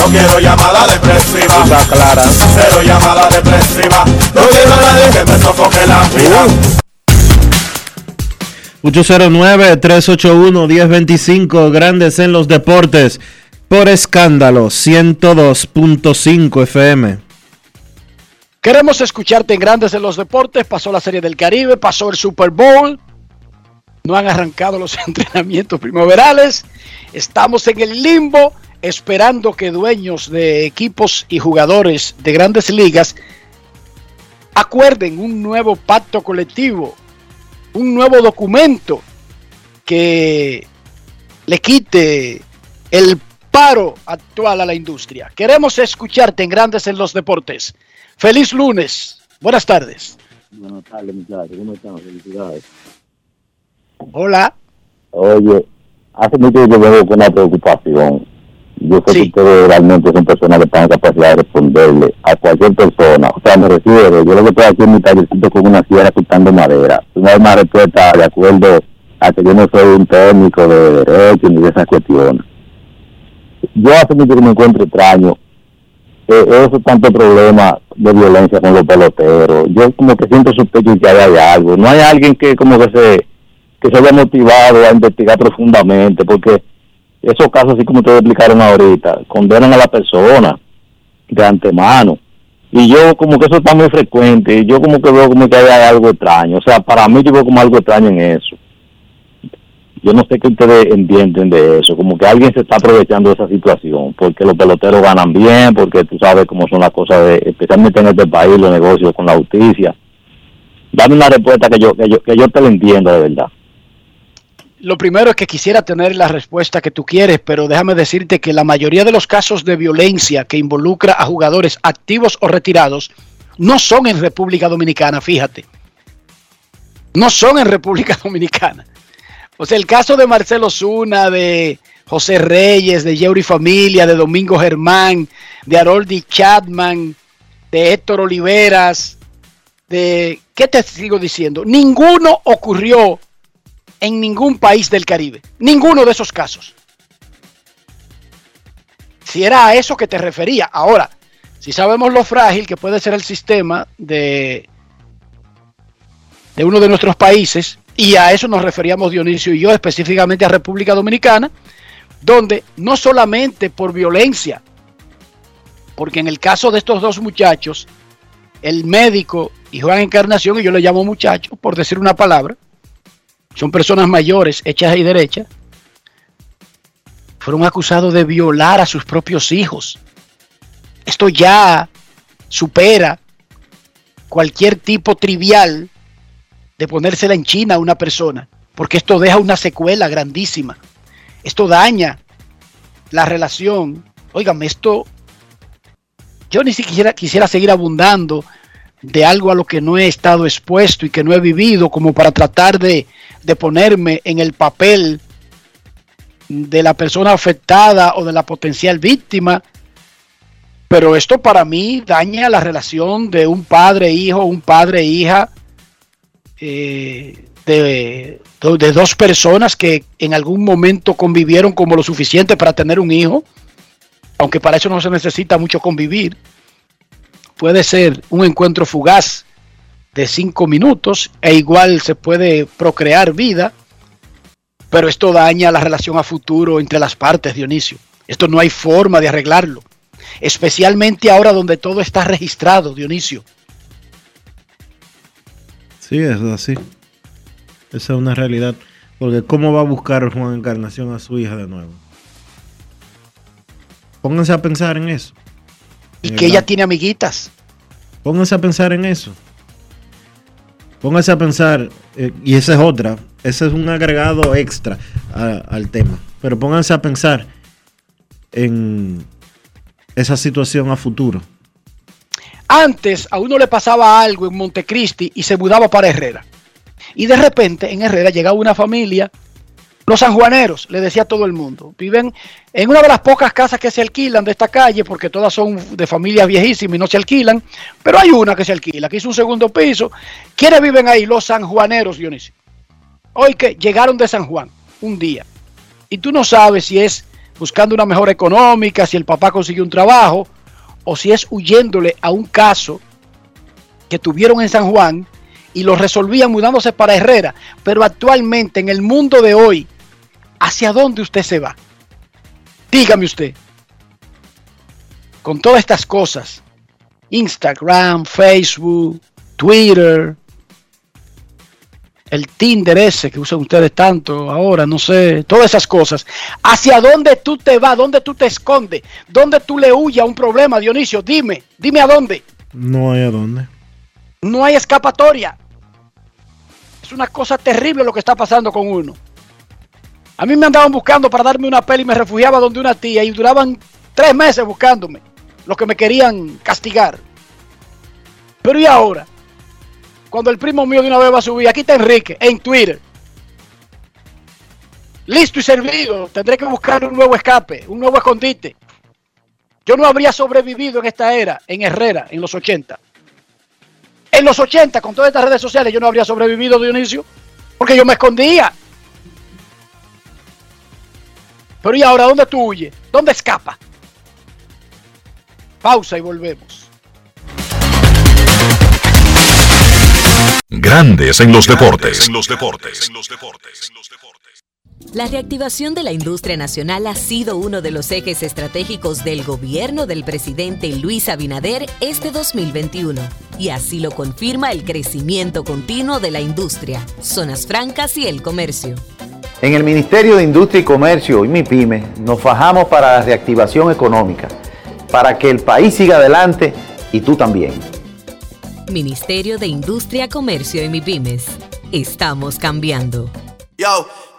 No quiero llamada depresiva. Está clara. Cero llamada depresiva. No quiero a nadie que me sofoque la vida. 809-381-1025, Grandes en los Deportes, por escándalo 102.5 FM. Queremos escucharte en Grandes en los Deportes. Pasó la Serie del Caribe, pasó el Super Bowl. No han arrancado los entrenamientos primaverales. Estamos en el limbo esperando que dueños de equipos y jugadores de grandes ligas acuerden un nuevo pacto colectivo, un nuevo documento que le quite el paro actual a la industria. Queremos escucharte en Grandes en los Deportes. Feliz lunes. Buenas tardes. Buenas tardes, muchachos. ¿Cómo están? Felicidades. Hola. Oye, hace mucho que veo con una preocupación. Yo sé que ustedes realmente son personas que están en capacidad de responderle a cualquier persona. O sea, me refiero, yo lo que estoy aquí en mi tallercito con una sierra quitando madera. Una una respuesta de acuerdo a que yo no soy un técnico de derecho ni de esas cuestiones. Yo hace mucho que me encuentro extraño eh, esos tantos problemas de violencia con los peloteros. Yo como que siento sospecho que hay algo. No hay alguien que como que se que se haya motivado a investigar profundamente, porque esos casos, así como ustedes explicaron ahorita, condenan a la persona de antemano. Y yo como que eso está muy frecuente, yo como que veo como que hay algo extraño. O sea, para mí yo veo como algo extraño en eso. Yo no sé qué ustedes entienden de eso, como que alguien se está aprovechando de esa situación, porque los peloteros ganan bien, porque tú sabes cómo son las cosas, de, especialmente en este país, los negocios con la justicia. Dame una respuesta que yo, que yo, que yo te la entienda de verdad. Lo primero es que quisiera tener la respuesta que tú quieres, pero déjame decirte que la mayoría de los casos de violencia que involucra a jugadores activos o retirados no son en República Dominicana, fíjate. No son en República Dominicana. O sea, el caso de Marcelo Zuna, de José Reyes, de Yeuri Familia, de Domingo Germán, de Haroldi Chapman, de Héctor Oliveras, de... ¿Qué te sigo diciendo? Ninguno ocurrió en ningún país del Caribe. Ninguno de esos casos. Si era a eso que te refería. Ahora, si sabemos lo frágil que puede ser el sistema de, de uno de nuestros países, y a eso nos referíamos Dionisio y yo, específicamente a República Dominicana, donde no solamente por violencia, porque en el caso de estos dos muchachos, el médico y Juan Encarnación, y yo le llamo muchacho por decir una palabra, son personas mayores, hechas y derechas, fueron acusados de violar a sus propios hijos. Esto ya supera cualquier tipo trivial de ponérsela en China a una persona, porque esto deja una secuela grandísima. Esto daña la relación. Óigame, esto yo ni siquiera quisiera seguir abundando de algo a lo que no he estado expuesto y que no he vivido como para tratar de, de ponerme en el papel de la persona afectada o de la potencial víctima. Pero esto para mí daña la relación de un padre-hijo, un padre-hija, eh, de, de dos personas que en algún momento convivieron como lo suficiente para tener un hijo, aunque para eso no se necesita mucho convivir. Puede ser un encuentro fugaz de cinco minutos e igual se puede procrear vida, pero esto daña la relación a futuro entre las partes, Dionisio. Esto no hay forma de arreglarlo, especialmente ahora donde todo está registrado, Dionisio. Sí, es así. Esa es una realidad. Porque ¿cómo va a buscar Juan Encarnación a su hija de nuevo? Pónganse a pensar en eso. Y que ella tiene amiguitas. Pónganse a pensar en eso. Pónganse a pensar, eh, y esa es otra, ese es un agregado extra a- al tema, pero pónganse a pensar en esa situación a futuro. Antes a uno le pasaba algo en Montecristi y se mudaba para Herrera. Y de repente en Herrera llegaba una familia, los sanjuaneros, le decía a todo el mundo, viven en una de las pocas casas que se alquilan de esta calle, porque todas son de familias viejísimas y no se alquilan, pero hay una que se alquila, que hizo un segundo piso. ¿Quiénes viven ahí? Los sanjuaneros, Dionisio. Hoy que llegaron de San Juan, un día, y tú no sabes si es buscando una mejor económica, si el papá consiguió un trabajo, o si es huyéndole a un caso que tuvieron en San Juan y lo resolvían mudándose para Herrera. Pero actualmente, en el mundo de hoy, ¿hacia dónde usted se va? Dígame usted. Con todas estas cosas, Instagram, Facebook, Twitter, el Tinder ese que usan ustedes tanto ahora, no sé, todas esas cosas. ¿Hacia dónde tú te vas? ¿Dónde tú te escondes? ¿Dónde tú le huyes a un problema, Dionisio? Dime, dime a dónde. No hay a dónde. No hay escapatoria. Es una cosa terrible lo que está pasando con uno. A mí me andaban buscando para darme una peli y me refugiaba donde una tía y duraban tres meses buscándome. Los que me querían castigar. Pero ¿y ahora? Cuando el primo mío de una vez va a subir, aquí está Enrique, en Twitter. Listo y servido. Tendré que buscar un nuevo escape, un nuevo escondite. Yo no habría sobrevivido en esta era, en Herrera, en los 80. En los 80, con todas estas redes sociales, yo no habría sobrevivido, Dionisio, porque yo me escondía. Pero ¿y ahora dónde tú huyes? ¿Dónde escapa? Pausa y volvemos. Grandes en los deportes. En los deportes. La reactivación de la industria nacional ha sido uno de los ejes estratégicos del gobierno del presidente Luis Abinader este 2021. Y así lo confirma el crecimiento continuo de la industria, zonas francas y el comercio. En el Ministerio de Industria y Comercio y MIPYME nos fajamos para la reactivación económica, para que el país siga adelante y tú también. Ministerio de Industria, Comercio y MIPYMES. Estamos cambiando. Yo,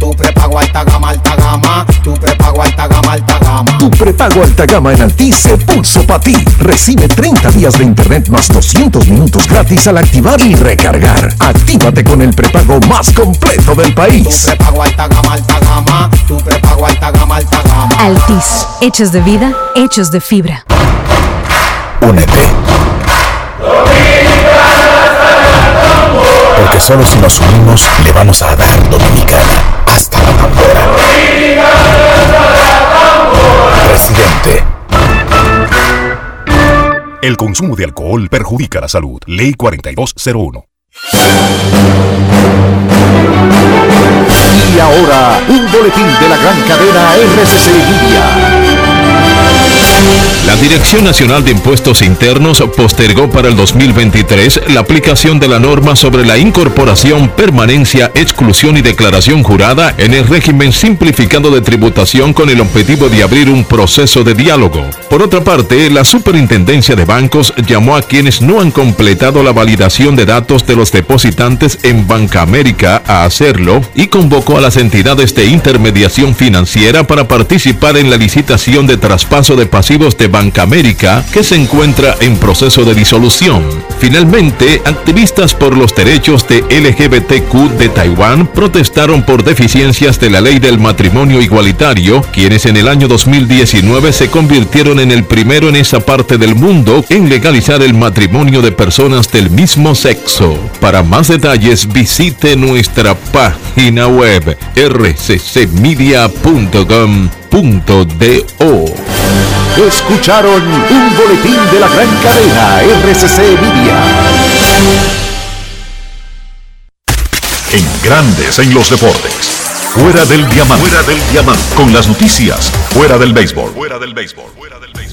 Tu prepago alta gama, alta gama. Tu prepago alta gama, alta gama. Tu prepago alta gama en Altis se puso para ti. Recibe 30 días de internet más 200 minutos gratis al activar y recargar. Actívate con el prepago más completo del país. Tu prepago alta gama, alta gama. Tu prepago alta gama, alta gama. Altis, hechos de vida, hechos de fibra. Únete. Porque solo si nos unimos le vamos a dar dominicana hasta la tambora. Presidente. El consumo de alcohol perjudica la salud. Ley 4201. Y ahora, un boletín de la gran cadena RCC Libia. La Dirección Nacional de Impuestos Internos postergó para el 2023 la aplicación de la norma sobre la incorporación, permanencia, exclusión y declaración jurada en el régimen simplificado de tributación con el objetivo de abrir un proceso de diálogo. Por otra parte, la Superintendencia de Bancos llamó a quienes no han completado la validación de datos de los depositantes en Banca América a hacerlo y convocó a las entidades de intermediación financiera para participar en la licitación de traspaso de pasivos de Banca América que se encuentra en proceso de disolución. Finalmente, activistas por los derechos de LGBTQ de Taiwán protestaron por deficiencias de la ley del matrimonio igualitario, quienes en el año 2019 se convirtieron en el primero en esa parte del mundo en legalizar el matrimonio de personas del mismo sexo. Para más detalles visite nuestra página web rccmedia.com Escucharon un boletín de la gran cadena RCC Media. En Grandes en los Deportes. Fuera del diamante. Fuera del diamante. Con las noticias. Fuera del béisbol. Fuera del béisbol.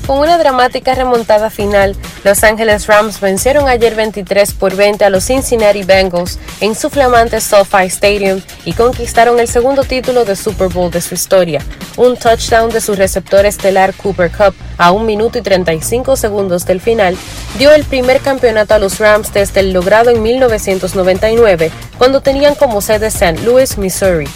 Con una dramática remontada final, Los Angeles Rams vencieron ayer 23 por 20 a los Cincinnati Bengals en su flamante SoFi Stadium y conquistaron el segundo título de Super Bowl de su historia. Un touchdown de su receptor estelar Cooper Cup a 1 minuto y 35 segundos del final dio el primer campeonato a los Rams desde el logrado en 1999, cuando tenían como sede St. Louis, Missouri.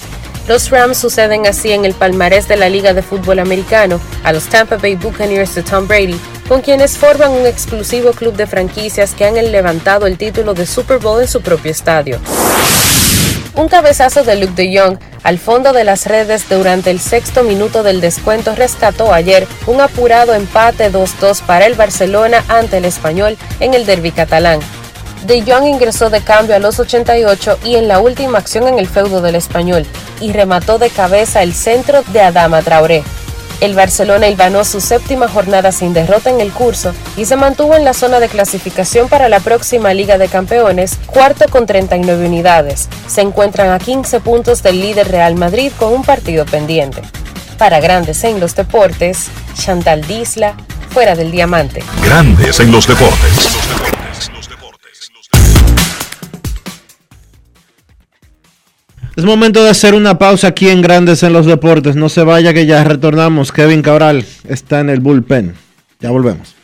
Los Rams suceden así en el palmarés de la Liga de Fútbol Americano a los Tampa Bay Buccaneers de Tom Brady, con quienes forman un exclusivo club de franquicias que han levantado el título de Super Bowl en su propio estadio. Un cabezazo de Luke de Jong al fondo de las redes durante el sexto minuto del descuento rescató ayer un apurado empate 2-2 para el Barcelona ante el español en el derby catalán. De Jong ingresó de cambio a los 88 y en la última acción en el feudo del español y remató de cabeza el centro de Adama Traoré. El Barcelona ilvanó su séptima jornada sin derrota en el curso y se mantuvo en la zona de clasificación para la próxima Liga de Campeones, cuarto con 39 unidades. Se encuentran a 15 puntos del líder Real Madrid con un partido pendiente. Para Grandes en los Deportes, Chantal Disla, fuera del diamante. Grandes en los deportes. Es momento de hacer una pausa aquí en Grandes en los Deportes. No se vaya que ya retornamos. Kevin Cabral está en el bullpen. Ya volvemos.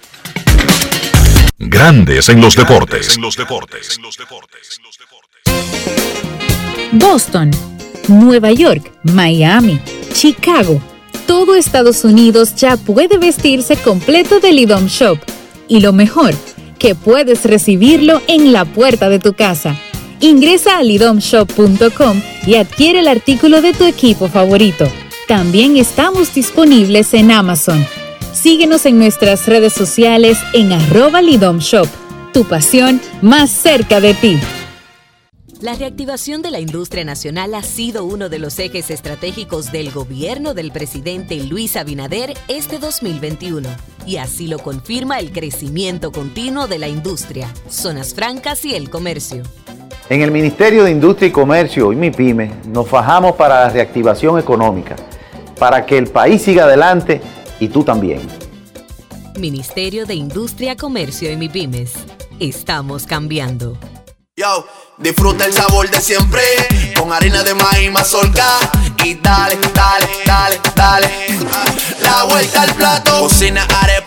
Grandes en los deportes. Boston, Nueva York, Miami, Chicago. Todo Estados Unidos ya puede vestirse completo del IDOM Shop. Y lo mejor, que puedes recibirlo en la puerta de tu casa. Ingresa a lidomshop.com y adquiere el artículo de tu equipo favorito. También estamos disponibles en Amazon. Síguenos en nuestras redes sociales en arroba lidomshop. Tu pasión más cerca de ti. La reactivación de la industria nacional ha sido uno de los ejes estratégicos del gobierno del presidente Luis Abinader este 2021. Y así lo confirma el crecimiento continuo de la industria, zonas francas y el comercio. En el Ministerio de Industria y Comercio y MIPYME nos fajamos para la reactivación económica, para que el país siga adelante y tú también. Ministerio de Industria, Comercio y MIPYMES. Estamos cambiando. Yo, disfruta el sabor de siempre con harina de maíz mazorca y dale, dale, dale, dale. La vuelta al plato. Cocina arepa,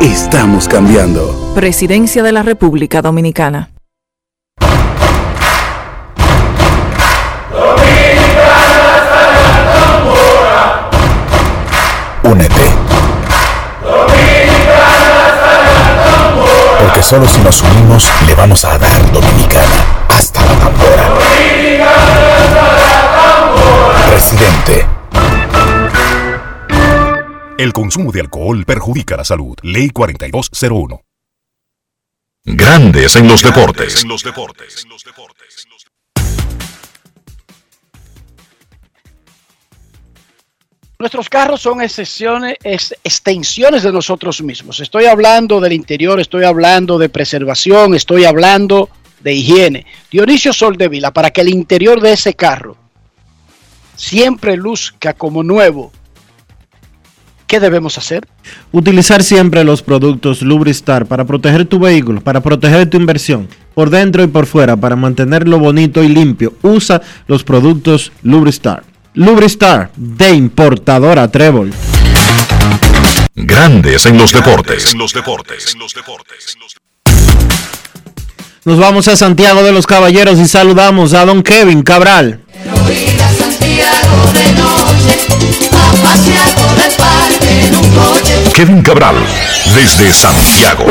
Estamos cambiando. Presidencia de la República Dominicana. Únete. Porque solo si nos unimos le vamos a dar Dominicana hasta la tambora. Presidente. El consumo de alcohol perjudica la salud. Ley 4201. Grandes en los deportes. Nuestros carros son excepciones, ex- extensiones de nosotros mismos. Estoy hablando del interior, estoy hablando de preservación, estoy hablando de higiene. Dionisio Soldevila, para que el interior de ese carro siempre luzca como nuevo, ¿qué debemos hacer? Utilizar siempre los productos Lubristar para proteger tu vehículo, para proteger tu inversión, por dentro y por fuera, para mantenerlo bonito y limpio. Usa los productos Lubristar. Lubristar, de importadora Trébol. Grandes en los deportes. Nos vamos a Santiago de los Caballeros y saludamos a don Kevin Cabral. Kevin Cabral, desde Santiago.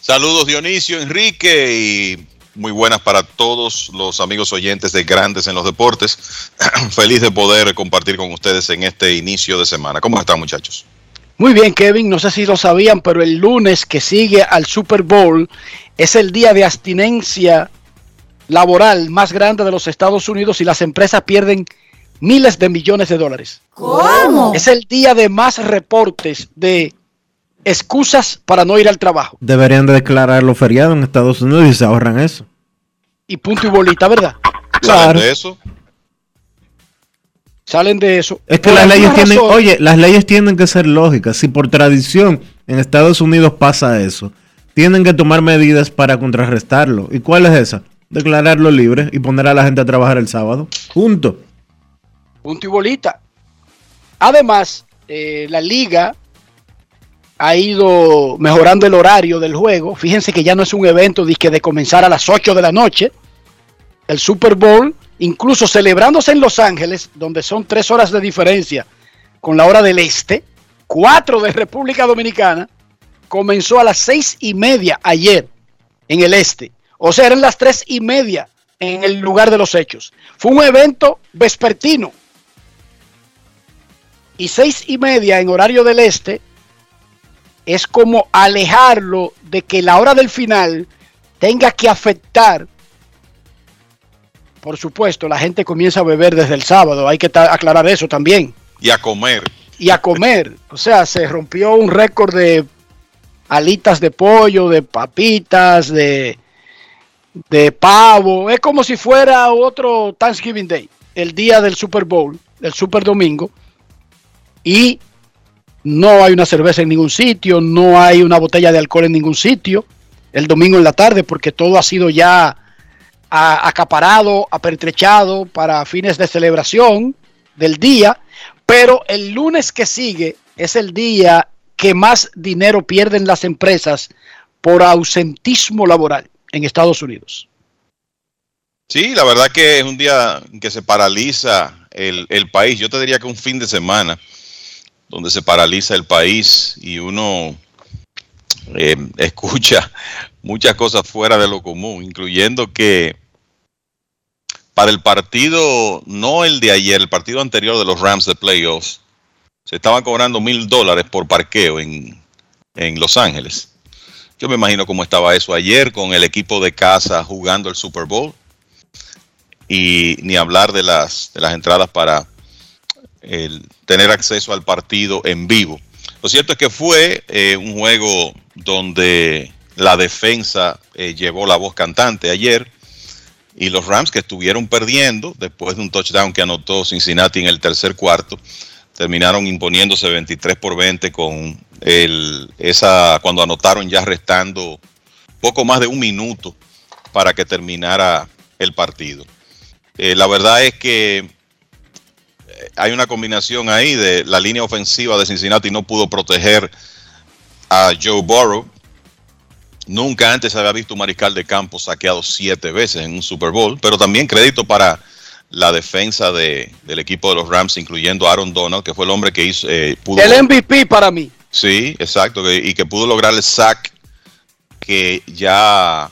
Saludos Dionisio, Enrique y muy buenas para todos los amigos oyentes de Grandes en los Deportes. Feliz de poder compartir con ustedes en este inicio de semana. ¿Cómo están muchachos? Muy bien, Kevin, no sé si lo sabían, pero el lunes que sigue al Super Bowl es el día de abstinencia laboral más grande de los Estados Unidos y las empresas pierden miles de millones de dólares. ¿Cómo? Es el día de más reportes de excusas para no ir al trabajo. Deberían de declararlo feriado en Estados Unidos y se ahorran eso. Y punto y bolita, ¿verdad? Claro. de eso? Salen de eso. Es que las leyes tienen, razón- oye, las leyes tienen que ser lógicas. Si por tradición en Estados Unidos pasa eso, tienen que tomar medidas para contrarrestarlo. ¿Y cuál es esa? Declararlo libre y poner a la gente a trabajar el sábado. Junto. Punto y bolita. Además, eh, la liga ha ido mejorando el horario del juego. Fíjense que ya no es un evento de, que de comenzar a las 8 de la noche. El Super Bowl, incluso celebrándose en Los Ángeles, donde son tres horas de diferencia con la hora del este, cuatro de República Dominicana, comenzó a las seis y media ayer en el este. O sea, eran las tres y media en el lugar de los hechos. Fue un evento vespertino. Y seis y media en horario del este es como alejarlo de que la hora del final tenga que afectar. Por supuesto, la gente comienza a beber desde el sábado, hay que aclarar eso también. Y a comer. Y a comer. O sea, se rompió un récord de alitas de pollo, de papitas, de, de pavo. Es como si fuera otro Thanksgiving Day, el día del Super Bowl, el Super Domingo. Y no hay una cerveza en ningún sitio, no hay una botella de alcohol en ningún sitio. El domingo en la tarde, porque todo ha sido ya acaparado, apertrechado para fines de celebración del día. Pero el lunes que sigue es el día que más dinero pierden las empresas por ausentismo laboral en Estados Unidos. Sí, la verdad que es un día que se paraliza el, el país. Yo te diría que un fin de semana donde se paraliza el país y uno eh, escucha muchas cosas fuera de lo común, incluyendo que para el partido, no el de ayer, el partido anterior de los Rams de playoffs, se estaban cobrando mil dólares por parqueo en, en Los Ángeles. Yo me imagino cómo estaba eso ayer con el equipo de casa jugando el Super Bowl y ni hablar de las, de las entradas para el tener acceso al partido en vivo. Lo cierto es que fue eh, un juego donde la defensa eh, llevó la voz cantante ayer y los Rams que estuvieron perdiendo después de un touchdown que anotó Cincinnati en el tercer cuarto terminaron imponiéndose 23 por 20 con el, esa cuando anotaron ya restando poco más de un minuto para que terminara el partido. Eh, la verdad es que eh, hay una combinación ahí de la línea ofensiva de Cincinnati no pudo proteger a Joe Burrow. Nunca antes se había visto un mariscal de campo saqueado siete veces en un Super Bowl, pero también crédito para la defensa de- del equipo de los Rams, incluyendo Aaron Donald, que fue el hombre que hizo, eh, pudo El MVP para mí. Sí, exacto, que- y que pudo lograr el sack que ya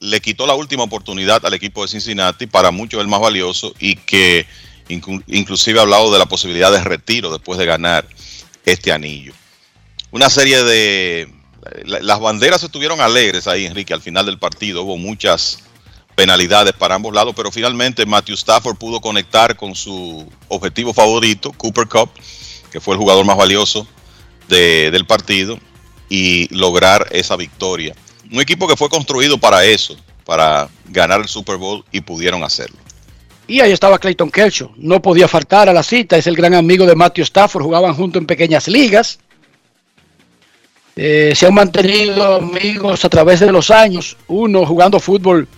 le quitó la última oportunidad al equipo de Cincinnati, para muchos el más valioso, y que Inclu- inclusive ha hablado de la posibilidad de retiro después de ganar este anillo. Una serie de... la- las banderas estuvieron alegres ahí, Enrique, al final del partido. Hubo muchas penalidades para ambos lados, pero finalmente Matthew Stafford pudo conectar con su objetivo favorito, Cooper Cup, que fue el jugador más valioso de- del partido, y lograr esa victoria. Un equipo que fue construido para eso, para ganar el Super Bowl, y pudieron hacerlo. Y ahí estaba Clayton Kershaw. No podía faltar a la cita. Es el gran amigo de Matthew Stafford. Jugaban juntos en pequeñas ligas. Eh, se han mantenido amigos a través de los años. Uno jugando fútbol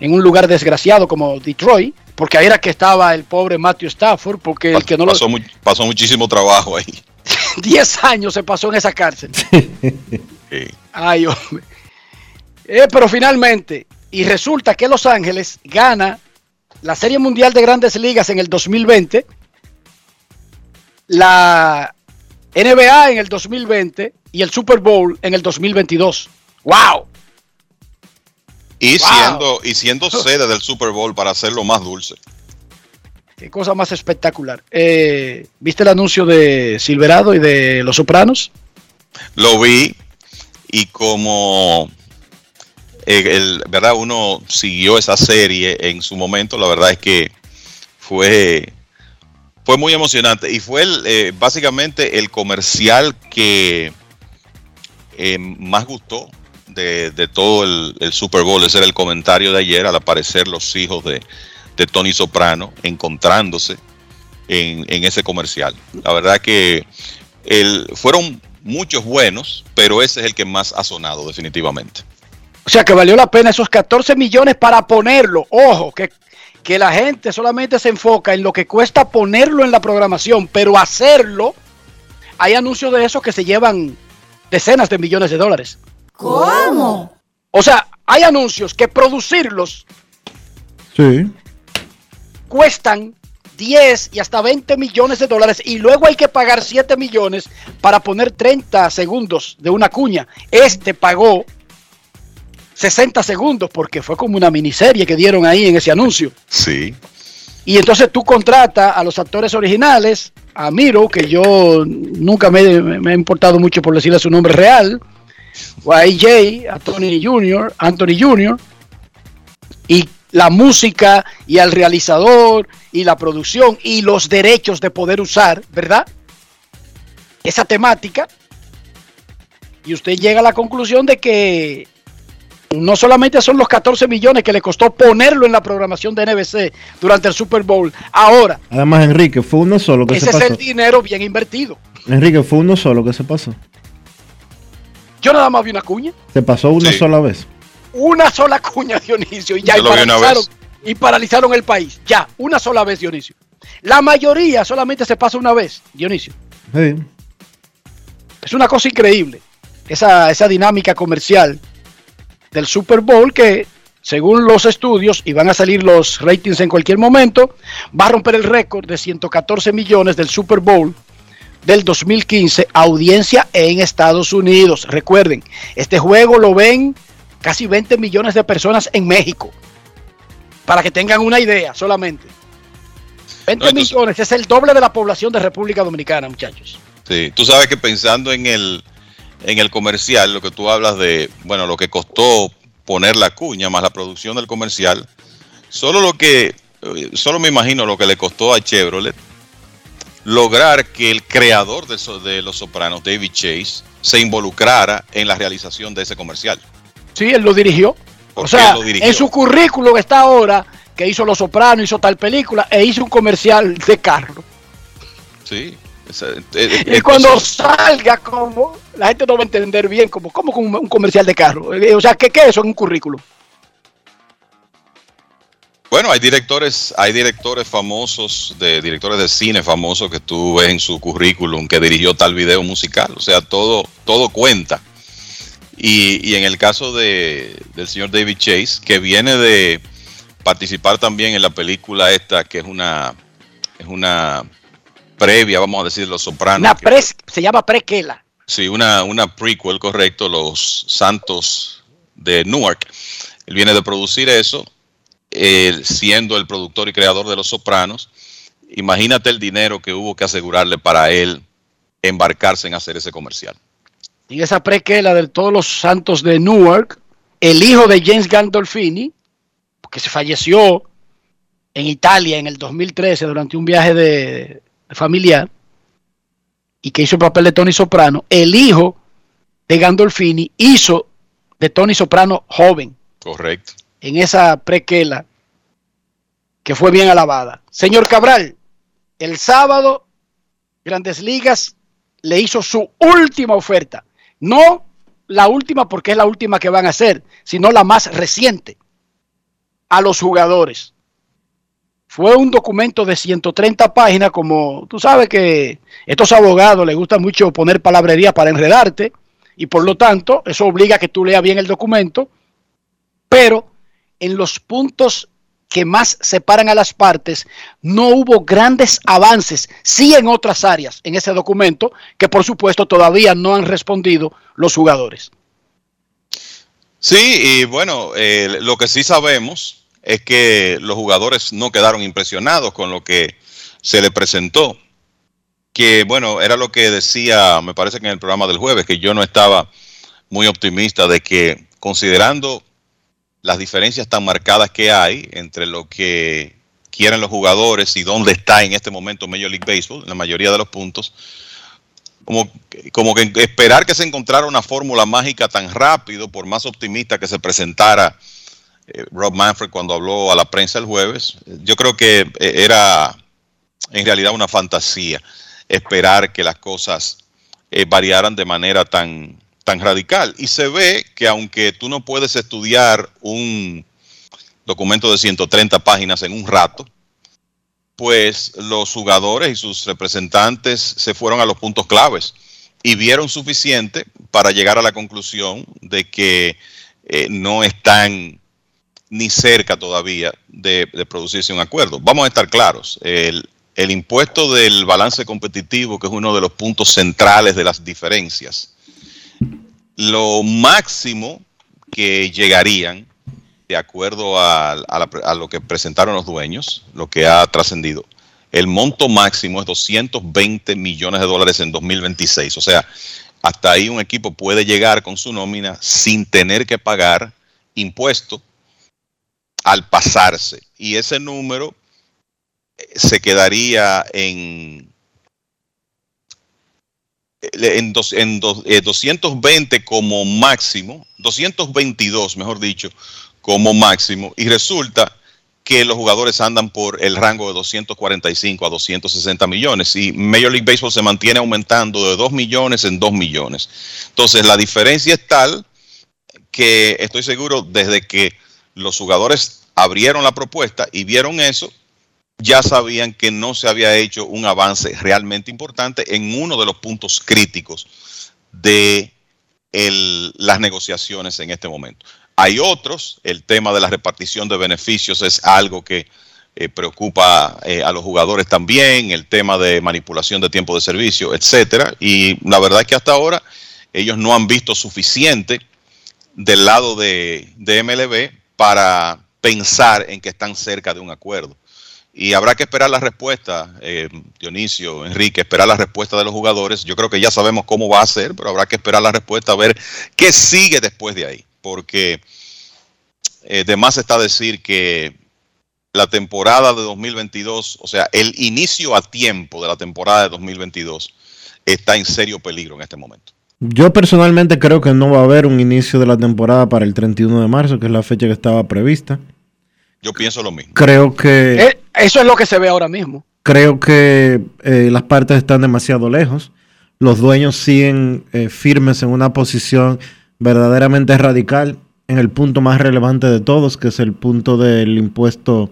en un lugar desgraciado como Detroit. Porque ahí era que estaba el pobre Matthew Stafford. Porque el que no lo. Pasó, mu- pasó muchísimo trabajo ahí. 10 años se pasó en esa cárcel. Ay, hombre. Eh, pero finalmente, y resulta que Los Ángeles gana la Serie Mundial de Grandes Ligas en el 2020, la NBA en el 2020 y el Super Bowl en el 2022. ¡Wow! Y Wow. siendo, y siendo sede del Super Bowl para hacerlo más dulce. ¡Qué cosa más espectacular! Eh, ¿Viste el anuncio de Silverado y de Los Sopranos? Lo vi y como eh, el, verdad uno siguió esa serie en su momento, la verdad es que fue fue muy emocionante y fue el, eh, básicamente el comercial que eh, más gustó de, todo el, Super Bowl. Ese era el comentario de ayer al aparecer los hijos de, Tony Soprano encontrándose en, ese comercial. La verdad que fueron muchos buenos, pero ese es el que más ha sonado definitivamente. O sea que valió la pena esos 14 millones para ponerlo. Ojo, que, que la gente solamente se enfoca en lo que cuesta ponerlo en la programación, pero hacerlo, hay anuncios de esos que se llevan decenas de millones de dólares. ¿Cómo? O sea, hay anuncios que producirlos Sí. cuestan 10 y hasta 20 millones de dólares y luego hay que pagar 7 millones para poner 30 segundos de una cuña. Este pagó 60 segundos porque fue como una miniserie que dieron ahí en ese anuncio. Sí. Y entonces tú contratas a los actores originales, a Miro, que yo nunca me, me ha importado mucho por decirle su nombre real, o a AJ, a Tony Jr., Anthony Jr., y la música, y al realizador, y la producción, y los derechos de poder usar, ¿verdad? Esa temática. Y usted llega a la conclusión de que no solamente son los 14 millones que le costó ponerlo en la programación de NBC durante el Super Bowl, ahora Además, Enrique, fue uno solo que ese se es pasó. el dinero bien invertido. Enrique, fue uno solo que se pasó. Yo nada más vi una cuña, Se pasó una Sí. sola vez. una sola cuña, Dionisio, y ya y lo vi una paralizaron, vez. y paralizaron el país. Ya, una sola vez, Dionisio. La mayoría solamente se pasa una vez, Dionisio. Sí. Es una cosa increíble. Esa, esa dinámica comercial del Super Bowl que, según los estudios, y van a salir los ratings en cualquier momento, va a romper el récord de 114 millones del Super Bowl del 2015, audiencia en Estados Unidos. Recuerden, este juego lo ven casi 20 millones de personas en México. Para que tengan una idea solamente. 20 No, entonces- millones es el doble de la población de República Dominicana, muchachos. Sí, tú sabes que pensando en el, en el comercial, lo que tú hablas de, bueno, lo que costó poner la cuña más la producción del comercial, solo lo que, eh, solo me imagino lo que le costó a Chevrolet lograr que el creador de, Los Sopranos, David Chase, se involucrara en la realización de ese comercial. Sí, él lo dirigió. O sea, dirigió. en su currículum está ahora que hizo Los Sopranos, hizo tal película e hizo un comercial de carro. Sí. Eh, eh, Y cuando entonces- salga, como la gente no va a entender bien, como, como con un comercial de carro. Eh, O sea, ¿qué, qué es eso en un currículum? Bueno, hay directores, hay directores famosos, de directores de cine famosos que tú ves en su currículum que dirigió tal video musical. O sea, todo, todo cuenta. Y, y en el caso de, del señor David Chase, que viene de participar también en la película esta, que es una, es una previa, vamos a decir, Los Sopranos. Una pres- se llama prequela. Sí, una, una prequel, correcto, Los Santos de Newark. Él viene de producir eso, siendo el productor y creador de Los Sopranos. imagínate el dinero que hubo que asegurarle para él embarcarse en hacer ese comercial. Y esa prequela de todos los santos de Newark, el hijo de James Gandolfini, que se falleció en Italia en el 2013 durante un viaje de familiar y que hizo el papel de Tony Soprano, el hijo de Gandolfini hizo de Tony Soprano joven. Correcto. En esa prequela que fue bien alabada. Señor Cabral, el sábado Grandes Ligas le hizo su última oferta. No la última porque es la última que van a hacer, sino la más reciente a los jugadores. Fue un documento de 130 páginas, como tú sabes que estos abogados les gusta mucho poner palabrería para enredarte y por lo tanto eso obliga a que tú leas bien el documento, pero en los puntos que más separan a las partes, no hubo grandes avances, sí en otras áreas en ese documento, que por supuesto todavía no han respondido los jugadores. Sí, y bueno, eh, lo que sí sabemos es que los jugadores no quedaron impresionados con lo que se le presentó. Que bueno, era lo que decía, me parece que en el programa del jueves, que yo no estaba muy optimista de que considerando las diferencias tan marcadas que hay entre lo que quieren los jugadores y dónde está en este momento Major League Baseball, en la mayoría de los puntos, como, como que esperar que se encontrara una fórmula mágica tan rápido, por más optimista que se presentara Rob Manfred cuando habló a la prensa el jueves, yo creo que eh, era en realidad una fantasía esperar que las cosas eh, variaran de manera tan, tan radical. Y se ve que aunque tú no puedes estudiar un documento de 130 páginas en un rato, pues los jugadores y sus representantes se fueron a los puntos claves y vieron suficiente para llegar a la conclusión de que eh, no están ni cerca todavía de, producirse un acuerdo. Vamos a estar claros, el, impuesto del balance competitivo, que es uno de los puntos centrales de las diferencias, lo máximo que llegarían, de acuerdo a, a, lo que presentaron los dueños, lo que ha trascendido, el monto máximo es 220 millones de dólares en 2026. O sea, hasta ahí un equipo puede llegar con su nómina sin tener que pagar impuesto al pasarse. Y ese número se quedaría en en, dos, en dos, eh, 220 como máximo, 222 mejor dicho, como máximo, y resulta que los jugadores andan por el rango de 245 a 260 millones y Major League Baseball se mantiene aumentando de 2 millones en 2 millones. Entonces la diferencia es tal que estoy seguro desde que los jugadores abrieron la propuesta y vieron eso, ya sabían que no se había hecho un avance realmente importante en uno de los puntos críticos de las negociaciones en este momento. Hay otros, el tema de la repartición de beneficios es algo que eh, preocupa eh, a los jugadores también, el tema de manipulación de tiempo de servicio, etcétera. Y la verdad es que hasta ahora ellos no han visto suficiente del lado de, de MLB para pensar en que están cerca de un acuerdo. Y habrá que esperar la respuesta, eh, Dionisio, Enrique, esperar la respuesta de los jugadores. Yo creo que ya sabemos cómo va a ser, pero habrá que esperar la respuesta a ver qué sigue después de ahí. Porque eh, de más está decir que la temporada de 2022, o sea, el inicio a tiempo de la temporada de 2022 está en serio peligro en este momento. Yo personalmente creo que no va a haber un inicio de la temporada para el 31 de marzo, que es la fecha que estaba prevista. Yo pienso lo mismo. Creo que... Eh, eso es lo que se ve ahora mismo. Creo que eh, las partes están demasiado lejos. Los dueños siguen eh, firmes en una posición verdaderamente radical en el punto más relevante de todos, que es el punto del impuesto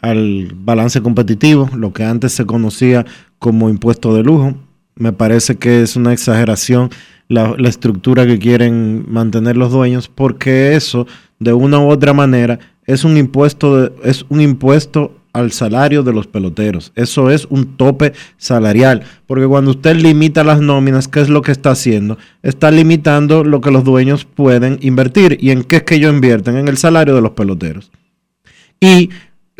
al balance competitivo, lo que antes se conocía como impuesto de lujo. Me parece que es una exageración la, estructura que quieren mantener los dueños, porque eso, de una u otra manera, es un impuesto, de, es un impuesto al salario de los peloteros. Eso es un tope salarial. Porque cuando usted limita las nóminas, ¿qué es lo que está haciendo? Está limitando lo que los dueños pueden invertir. ¿Y en qué es que ellos invierten? En el salario de los peloteros. Y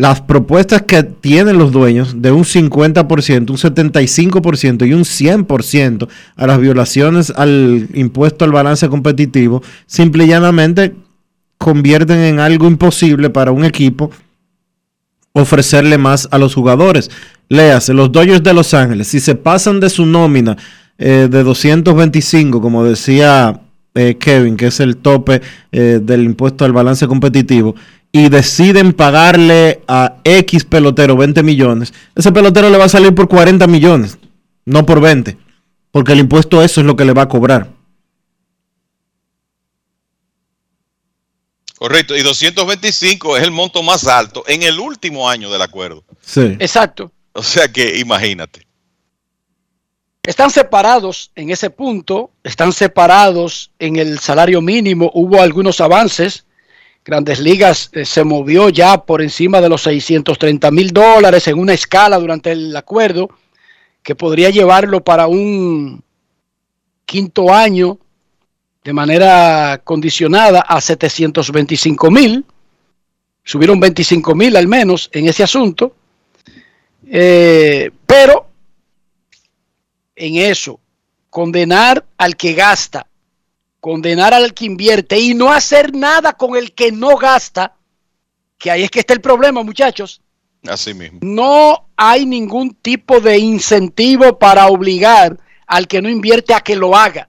las propuestas que tienen los dueños de un 50%, un 75% y un 100% a las violaciones al impuesto al balance competitivo, simple y llanamente convierten en algo imposible para un equipo ofrecerle más a los jugadores. Léase, los Dodgers de Los Ángeles, si se pasan de su nómina eh, de 225, como decía eh, Kevin, que es el tope eh, del impuesto al balance competitivo, y deciden pagarle a X pelotero 20 millones, ese pelotero le va a salir por 40 millones, no por 20, porque el impuesto eso es lo que le va a cobrar. Correcto, y 225 es el monto más alto en el último año del acuerdo. Sí. Exacto. O sea que imagínate. Están separados en ese punto, están separados en el salario mínimo, hubo algunos avances. Grandes Ligas eh, se movió ya por encima de los 630 mil dólares en una escala durante el acuerdo que podría llevarlo para un quinto año de manera condicionada a 725 mil. Subieron 25 mil al menos en ese asunto. Eh, pero en eso, condenar al que gasta, condenar al que invierte y no hacer nada con el que no gasta, que ahí es que está el problema, muchachos. Así mismo. No hay ningún tipo de incentivo para obligar al que no invierte a que lo haga.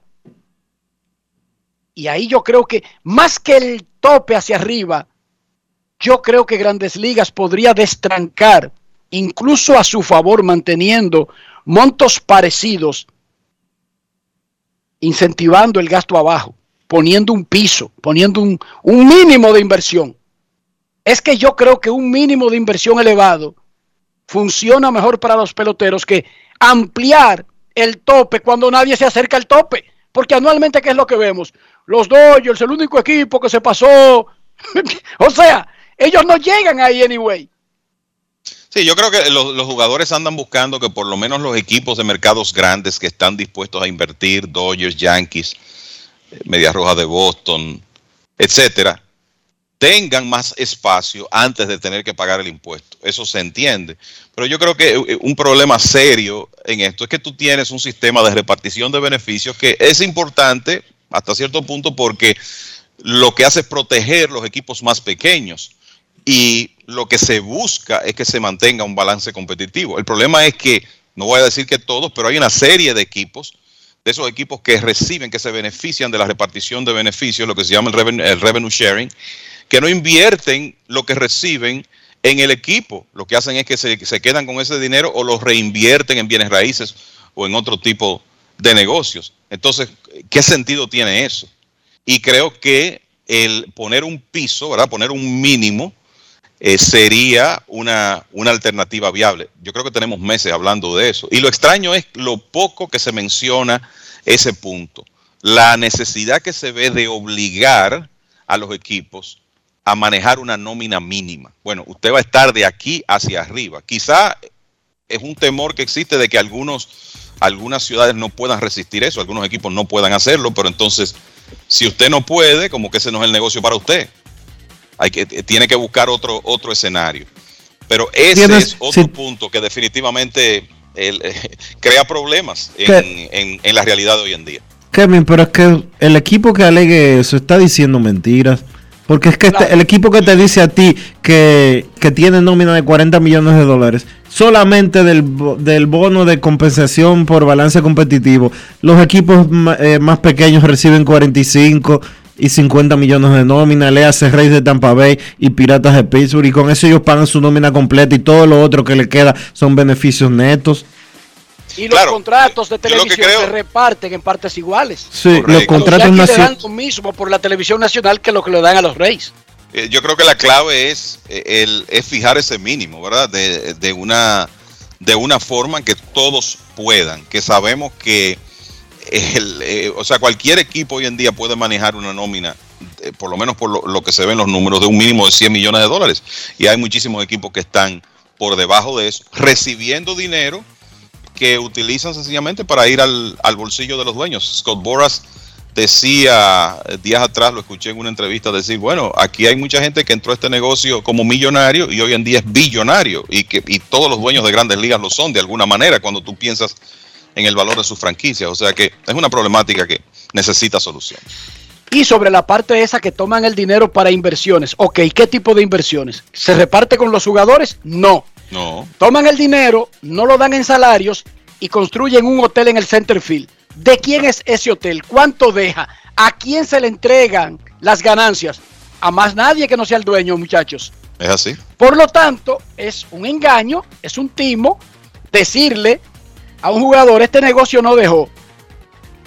Y ahí yo creo que más que el tope hacia arriba, yo creo que Grandes Ligas podría destrancar, incluso a su favor, manteniendo montos parecidos, incentivando el gasto abajo, poniendo un piso, poniendo un, un mínimo de inversión. Es que yo creo que un mínimo de inversión elevado funciona mejor para los peloteros que ampliar el tope cuando nadie se acerca al tope. Porque anualmente, ¿qué es lo que vemos? Los Dodgers, el único equipo que se pasó. o sea, ellos no llegan ahí anyway. Sí, yo creo que los, los, jugadores andan buscando que por lo menos los equipos de mercados grandes que están dispuestos a invertir, Dodgers, Yankees, eh, Medias Rojas de Boston, etcétera, tengan más espacio antes de tener que pagar el impuesto. Eso se entiende. Pero yo creo que eh, un problema serio en esto es que tú tienes un sistema de repartición de beneficios que es importante hasta cierto punto porque lo que hace es proteger los equipos más pequeños y lo que se busca es que se mantenga un balance competitivo. El problema es que, no voy a decir que todos, pero hay una serie de equipos, de esos equipos que reciben, que se benefician de la repartición de beneficios, lo que se llama el revenue, sharing, que no invierten lo que reciben en el equipo. Lo que hacen es que se, se quedan con ese dinero o lo reinvierten en bienes raíces o en otro tipo de negocios. Entonces, ¿qué sentido tiene eso? Y creo que el poner un piso, ¿verdad? Poner un mínimo eh, sería una, una alternativa viable. Yo creo que tenemos meses hablando de eso. Y lo extraño es lo poco que se menciona ese punto. La necesidad que se ve de obligar a los equipos a manejar una nómina mínima. Bueno, usted va a estar de aquí hacia arriba. Quizá es un temor que existe de que algunos, algunas ciudades no puedan resistir eso, algunos equipos no puedan hacerlo, pero entonces, si usted no puede, como que ese no es el negocio para usted. Hay que, tiene que buscar otro, otro escenario. Pero ese es otro sí. punto que definitivamente el, eh, crea problemas en, en, en, la realidad de hoy en día. Kevin, pero es que el equipo que alegue eso está diciendo mentiras. Porque es que este, el equipo que te dice a ti que, que, tiene nómina de 40 millones de dólares, solamente del, del bono de compensación por balance competitivo, los equipos eh, más pequeños reciben 45 y 50 millones de nómina, le hace Reyes de Tampa Bay y Piratas de Pittsburgh, y con eso ellos pagan su nómina completa y todo lo otro que le queda son beneficios netos. Y los claro, contratos de televisión creo... se reparten en partes iguales. Sí, Correcto. los contratos nacionales. lo mismo por la televisión nacional que lo que le dan a los Reyes. Eh, yo creo que la clave es, eh, el, es fijar ese mínimo, ¿verdad? De, de, una, de una forma en que todos puedan, que sabemos que el, eh, o sea, cualquier equipo hoy en día puede manejar una nómina, eh, por lo menos por lo, que se ven los números, de un mínimo de 100 millones de dólares. Y hay muchísimos equipos que están por debajo de eso, recibiendo dinero que utilizan sencillamente para ir al, al bolsillo de los dueños. Scott Boras decía eh, días atrás, lo escuché en una entrevista decir, bueno, aquí hay mucha gente que entró a este negocio como millonario y hoy en día es billonario y que y todos los dueños de grandes ligas lo son de alguna manera cuando tú piensas en el valor de sus franquicias. O sea que es una problemática que necesita solución. Y sobre la parte esa que toman el dinero para inversiones. Ok, ¿qué tipo de inversiones? ¿Se reparte con los jugadores? No. No. Toman el dinero, no lo dan en salarios y construyen un hotel en el center field. ¿De quién es ese hotel? ¿Cuánto deja? ¿A quién se le entregan las ganancias? A más nadie que no sea el dueño, muchachos. Es así. Por lo tanto, es un engaño, es un timo decirle a un jugador, este negocio no dejó.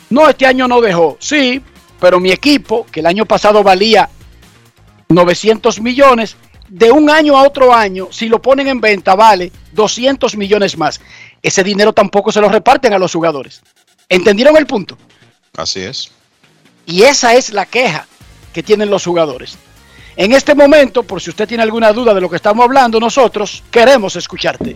No, este año no dejó. Sí, pero mi equipo, que el año pasado valía 900 millones, de un año a otro año, si lo ponen en venta, vale 200 millones más. Ese dinero tampoco se lo reparten a los jugadores. ¿Entendieron el punto? Así es. Y esa es la queja que tienen los jugadores. En este momento, por si usted tiene alguna duda de lo que estamos hablando, nosotros queremos escucharte.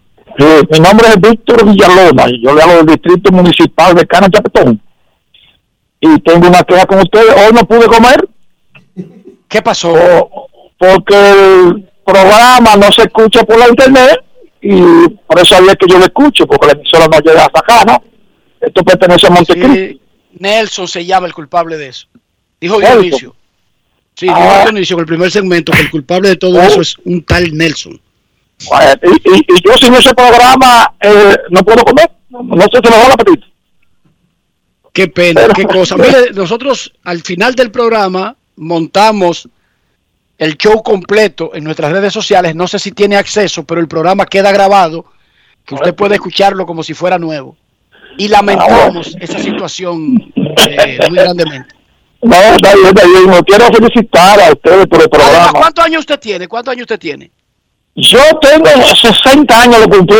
Sí, mi nombre es Víctor Villalona y yo le hablo del Distrito Municipal de Cana Chapetón. Y tengo una queja con ustedes. Hoy no pude comer ¿Qué pasó? porque el programa no se escucha por la internet y por eso había que yo lo escucho, porque la emisora no llega hasta acá, ¿no? Esto pertenece a Montecristo. Sí, Nelson se llama el culpable de eso. Dijo Nelson. Dionisio. Sí, dijo Ah. Dionisio en el primer segmento que el culpable de todo Oh. eso es un tal Nelson. Bueno, y, y- y yo sin ese programa eh, no puedo comer. No, no sé si me va el apetito. Qué pena, qué cosa. Mire, nosotros al final del programa montamos el show completo en nuestras redes sociales. No sé si tiene acceso, pero el programa queda grabado, que usted puede escucharlo como si fuera nuevo. Y lamentamos esa situación eh, muy grandemente. No, está bien, está bien. Quiero felicitar a ustedes por el Además, programa. ¿cuántos años usted tiene? ¿Cuántos años usted tiene? Yo tengo 60 años, lo cumplí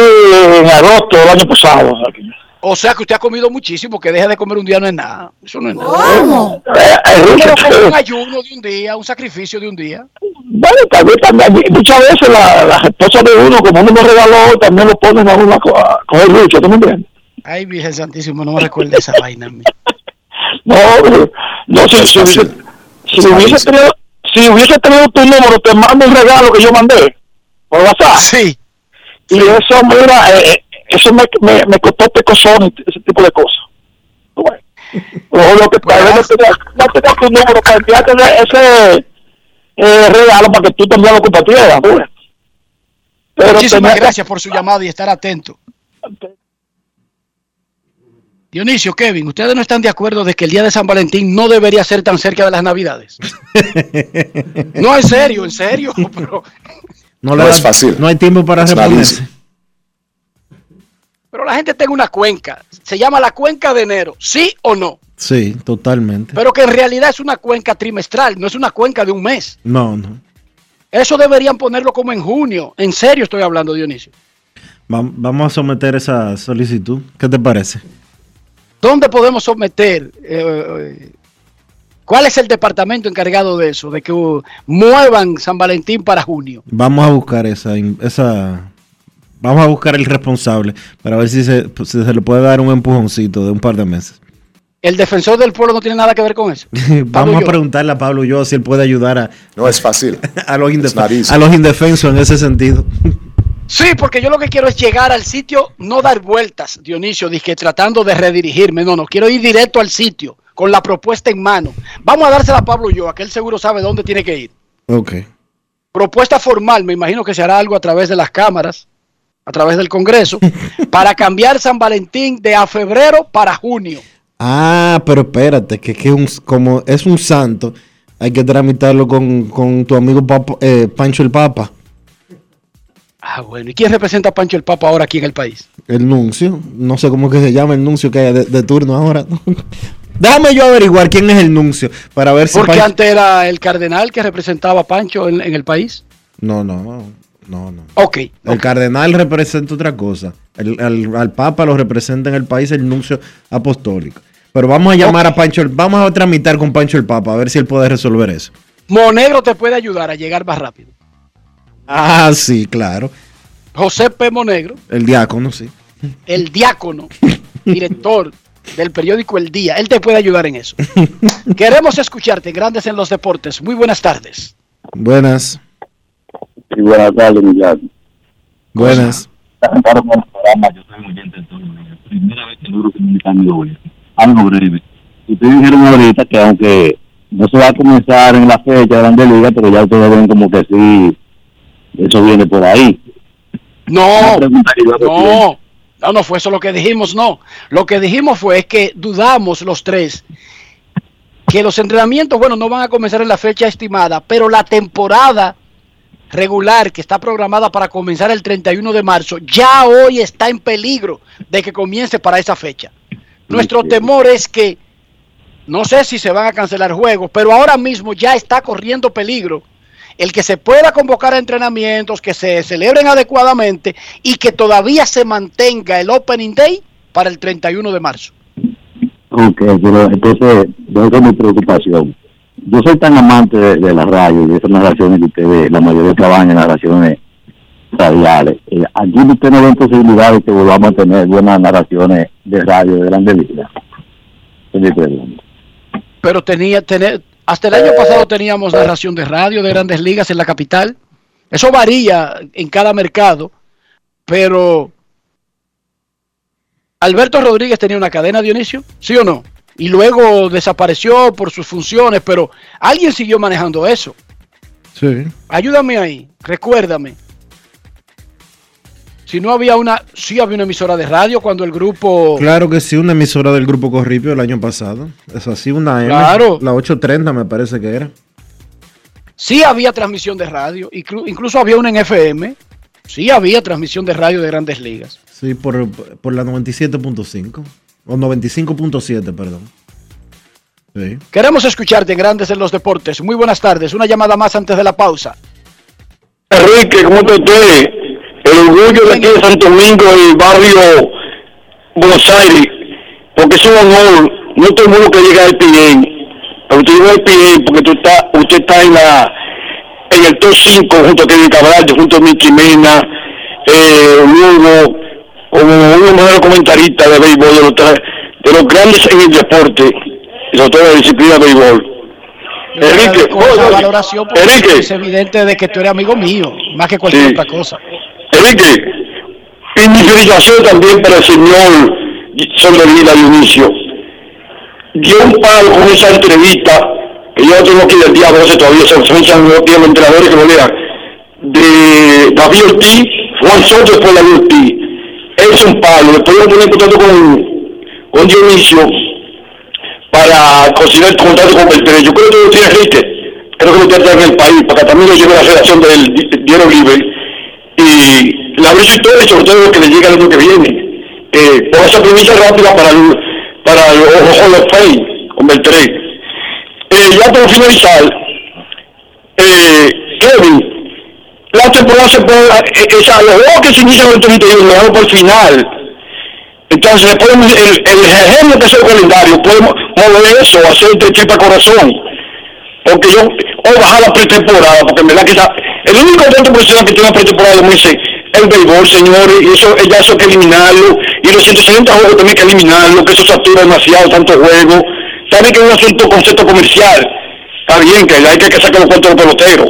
en agosto del año pasado. o sea que- usted ha comido muchísimo, que deje de comer un día no es nada. Eso no es nada. ¿Cómo? Eh, eh, Pero un eh, ayuno de un día, un sacrificio de un día. Bueno, también, también, muchas veces la, las esposas de uno, como uno me regaló, también lo ponen a uno a co- a coger lucha, ¿tú me entiendes? Ay, Virgen Santísimo, no me recuerde esa vaina. a mí. No, no sé, si, hubiese, si, hubiese tenido, si hubiese tenido tu número, te mando un regalo que yo mandé por WhatsApp. Sí. Y eso, mira, eh, eh, eso me, me, me costó pecozón y ese tipo de cosas. Bueno, lo que tal vez no tenía, no tenía tu número para enviarte ese eh, regalo para que tú también lo compartieras. ¿tú ves? Pero Muchísimas tenía- gracias por su llamada y estar atento. Dionisio, Kevin, ¿ustedes no están de acuerdo de que el día de San Valentín no debería ser tan cerca de las Navidades? No, en serio, en serio. Pero, No, le No da- es fácil. No hay tiempo para reponerse. pero la gente tiene una cuenca. Se llama la cuenca de enero, ¿sí o no? Sí, totalmente. Pero que en realidad es una cuenca trimestral, no es una cuenca de un mes. No, no. Eso deberían ponerlo como en junio. En serio estoy hablando, Dionisio. Va- vamos a someter esa solicitud. ¿Qué te parece? ¿Dónde podemos someter? eh, eh, ¿Cuál es el departamento encargado de eso? De que uh, muevan San Valentín para junio. Vamos a buscar esa, esa. Vamos a buscar el responsable para ver si se, si se le puede dar un empujoncito de un par de meses. El defensor del pueblo no tiene nada que ver con eso. Vamos a preguntarle a Pablo yo si él puede ayudar a, No es fácil. a, los, indef- It's not easy. a los indefensos en ese sentido. Sí, porque yo lo que quiero es llegar al sitio, no dar vueltas, Dionisio, dije tratando de redirigirme. No, no, quiero ir directo al sitio, con la propuesta en mano. Vamos a dársela a Pablo Ulloa, que él seguro sabe dónde tiene que ir. Ok. Propuesta formal, me imagino que se hará algo a través de las cámaras, a través del Congreso, para cambiar San Valentín de a febrero para junio. Ah, pero espérate, que, que un- como es un santo, hay que tramitarlo con, con tu amigo Papa- eh, Pancho el Papa. Ah, bueno. ¿Y quién representa a Pancho el Papa ahora aquí en el país? El nuncio. No sé cómo que se llama el nuncio que hay de, de turno ahora. Déjame yo averiguar quién es el nuncio para ver si. Porque Pancho- antes era el cardenal que representaba a Pancho en, en el país. No, no, no, no. Ok. El cardenal representa otra cosa. El, al, al Papa lo representa en el país el nuncio apostólico. Pero vamos a llamar a Pancho, el- vamos a tramitar con Pancho el Papa a ver si él puede resolver eso. Monegro te puede ayudar a llegar más rápido. Ah, sí, claro. José P. Monegro, El diácono, sí. el diácono, director del periódico El Día, él te puede ayudar en eso. Queremos escucharte, Grandes en los Deportes. Muy buenas tardes. Buenas, Y buenas tardes, muchachos. buenas. Presentaron el programa, yo soy un oyente de todo el día. Primera vez que logro comunicarme hoy. Algo breve. Ustedes dijeron ahorita que aunque no se va a comenzar en la fecha de Grande Liga, pero ya ustedes ven como que sí, eso viene por ahí. No, no, no, no fue eso lo que dijimos, no. Lo que dijimos fue que dudamos los tres que los entrenamientos, bueno, no van a comenzar en la fecha estimada, pero la temporada regular que está programada para comenzar el 31 de marzo, ya hoy está en peligro de que comience para esa fecha. Nuestro temor es que, no sé si se van a cancelar juegos, pero ahora mismo ya está corriendo peligro el que se pueda convocar a entrenamientos, que se celebren adecuadamente y que todavía se mantenga el Opening Day para el 31 de marzo. Ok, pero entonces, esa es mi preocupación. Yo soy tan amante de, de la radio y de esas narraciones que ustedes, la mayoría trabajan en narraciones radiales. Eh, aquí no ven posibilidades de que volvamos a tener buenas narraciones de radio de grandes ligas. Pero tenía, tener, hasta el año pasado teníamos narración de radio de grandes ligas en la capital. Eso varía en cada mercado, pero Alberto Rodríguez tenía una cadena, Dionisio, ¿sí o no? Y luego desapareció por sus funciones, pero alguien siguió manejando eso. Sí. Ayúdame ahí, recuérdame. Si no había una, sí había una emisora de radio cuando el grupo... Claro que sí, una emisora del Grupo Corripio el año pasado. Es así, una M. Claro. La 830 me parece que era. Sí había transmisión de radio, inclu- incluso había una en FM. Sí había transmisión de radio de grandes ligas. Sí, por, por la 97.5. O 95.7, perdón. Sí. Queremos escucharte en Grandes en los Deportes. Muy buenas tardes. Una llamada más antes de la pausa. Enrique, ¿cómo está usted? El orgullo de aquí de Santo Domingo y barrio Buenos Aires, porque es un honor, no todo el mundo que llega al PIN, pero usted llegó al PIN porque tú está, usted está en la en el top 5 junto a Kevin Cabral, junto a Miki Mena, eh, Lugo, como uno de los mejores comentaristas de béisbol, de los, de los grandes en el deporte, y sobre todo en la disciplina de béisbol. Enrique, esa oye, valoración, porque Enrique. es evidente de que tú eres amigo mío, más que cualquier Sí. otra cosa. Enrique, y mi felicitación también para el señor Soldevila Dionisio. Dio un palo con esa entrevista, que yo tengo que ir al día 12 todavía, se ofrecen los los entrenadores que lo lean, de David Ortiz, Juan Soto por la Ortiz. Es un palo, después yo poner en contacto con, con Dionisio para conseguir el contrato con Beltrán. Yo creo que lo tiene Enrique, creo que lo tiene en el país, para que también lo lleve la redacción del di- diario Libre y la abrió todo y sobre todo lo que le llega el año que viene. Eh, por esa premisa rápida para el, para el Hall of con. Eh, ya para finalizar, eh, Kevin, la temporada se puede, eh, esa, los juegos que se inician en el 31 lo por final. Entonces, podemos, el, el genio que es el calendario, podemos mover eso, hacer de tripa corazón. Porque yo, o bajar la pretemporada, porque en verdad que esa, el único evento profesional que tiene la pretemporada meses es el béisbol, señores, y eso, ya eso hay que eliminarlo, y los 160 juegos también que eliminarlo, que eso satura demasiado, tanto juego. También que es un asunto, concepto comercial, está bien, que hay que sacar los cuartos de los peloteros,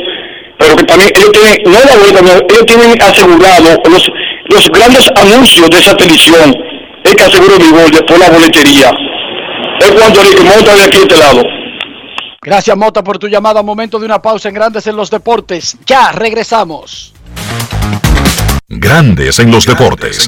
pero que también ellos tienen, no la vuelta, ellos tienen asegurado los, los grandes anuncios de esa televisión, es que asegura el béisbol, después la boletería. Es cuando el que monta de aquí a este lado. Gracias, Mota, por tu llamada. Momento de una pausa en Grandes en los Deportes. Ya regresamos. Grandes en los deportes.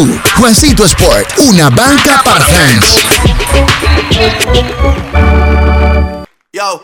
Juancito Sport, una banca para fans. Yo,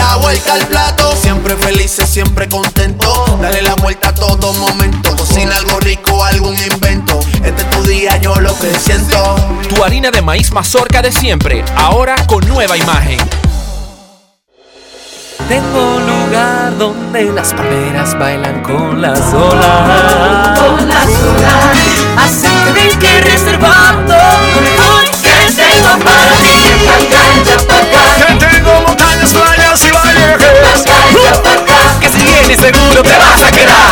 La vuelta al plato, siempre felices, siempre contento. Dale la vuelta a todo momento. Cocina algo rico, algún invento. Este es tu día, yo lo que siento. Tu harina de maíz mazorca de siempre, ahora con nueva imagen. Tengo un lugar donde las palmeras bailan con las olas. Con las olas. Así que que reservando lo mejor que tengo para ti. Que tengo montañas, Que si vienes seguro te vas a quedar.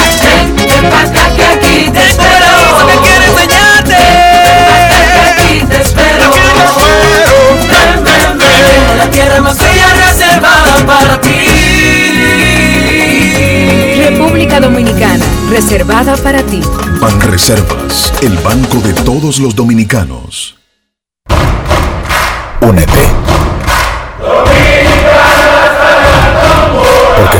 Ven pa' acá que aquí te espero. Eso que quiero enseñarte. Ven pa' acá que aquí te espero. Ven, ven, ven. La tierra más bella reservada para ti. República Dominicana, reservada para ti. Banreservas, el banco de todos los dominicanos. Únete.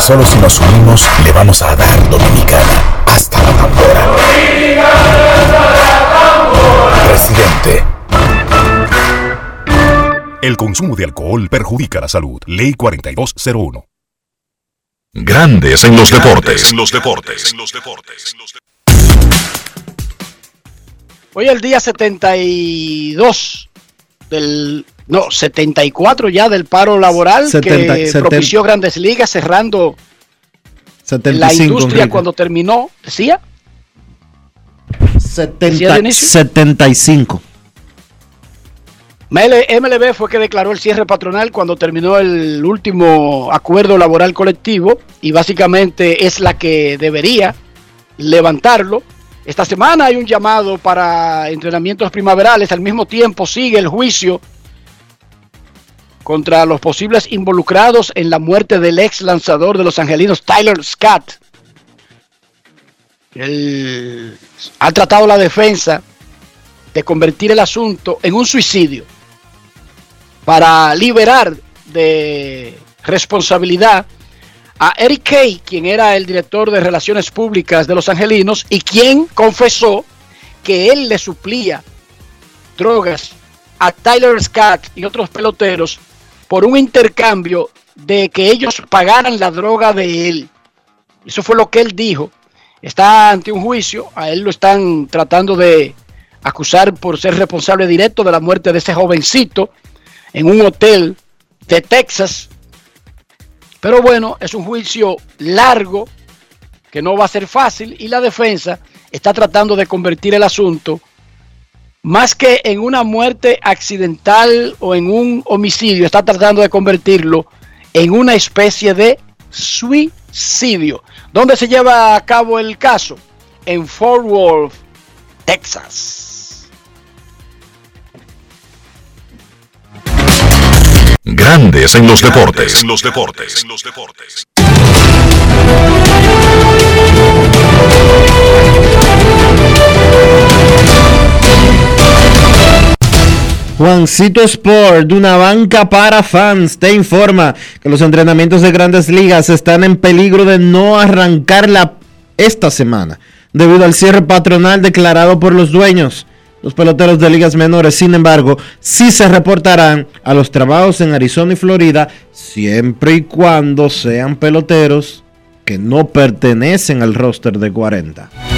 Solo si nos unimos le vamos a dar dominicana hasta la tambora. Presidente. El consumo de alcohol perjudica la salud. Ley 4201. Grandes en los deportes. los deportes. Hoy el día 72 del no, 74 ya del paro laboral 70, que 70. propició Grandes Ligas cerrando 75, la industria Enrique. cuando terminó, decía, 70 Dionisio? 75. ML MLB fue que declaró el cierre patronal cuando terminó el último acuerdo laboral colectivo y básicamente es la que debería levantarlo. Esta semana hay un llamado para entrenamientos primaverales, al mismo tiempo sigue el juicio contra los posibles involucrados en la muerte del ex lanzador de los angelinos Tyler Scott. Él ha tratado la defensa de convertir el asunto en un suicidio para liberar de responsabilidad a Eric Kay, quien era el director de Relaciones Públicas de los Angelinos y quien confesó que él le suplía drogas a Tyler Scott y otros peloteros por un intercambio de que ellos pagaran la droga de él. Eso fue lo que él dijo. Está ante un juicio, a él lo están tratando de acusar por ser responsable directo de la muerte de ese jovencito en un hotel de Texas. Pero bueno, es un juicio largo que no va a ser fácil y la defensa está tratando de convertir el asunto más que en una muerte accidental o en un homicidio, está tratando de convertirlo en una especie de suicidio. ¿Dónde se lleva a cabo el caso? En Fort Worth, Texas. Grandes en los deportes. los deportes. Juancito Sport, una banca para fans, te informa que los entrenamientos de grandes ligas están en peligro de no arrancar la, esta semana debido al cierre patronal declarado por los dueños. Los peloteros de ligas menores, sin embargo, sí se reportarán a los trabajos en Arizona y Florida siempre y cuando sean peloteros que no pertenecen al roster de 40.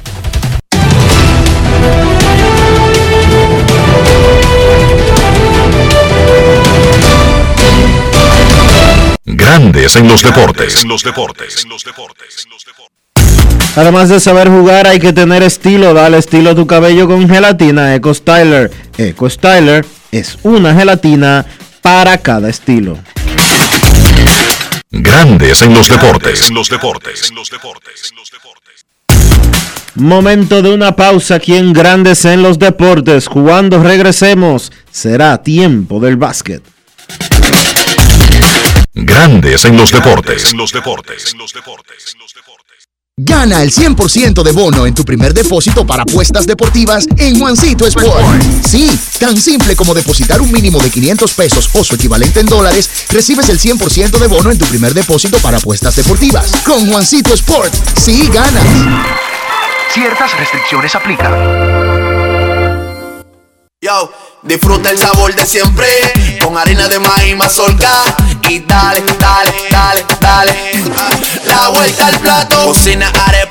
Grandes en los deportes. Además de saber jugar, hay que tener estilo. Dale estilo a tu cabello con gelatina Eco Styler. Eco Styler es una gelatina para cada estilo. Grandes en los deportes. Momento de una pausa aquí en Grandes en los Deportes. Cuando regresemos, será tiempo del básquet. Grandes en los deportes. Gana el 100% de bono en tu primer depósito para apuestas deportivas en Juancito Sport. Sí, tan simple como depositar un mínimo de 500 pesos o su equivalente en dólares, recibes el 100% de bono en tu primer depósito para apuestas deportivas. Con Juancito Sport, sí ganas. Ciertas restricciones aplican. Yo, disfruta el sabor de siempre con harina de maíz mazorca dale, dale, dale, dale. La vuelta al plato, cocina arepa,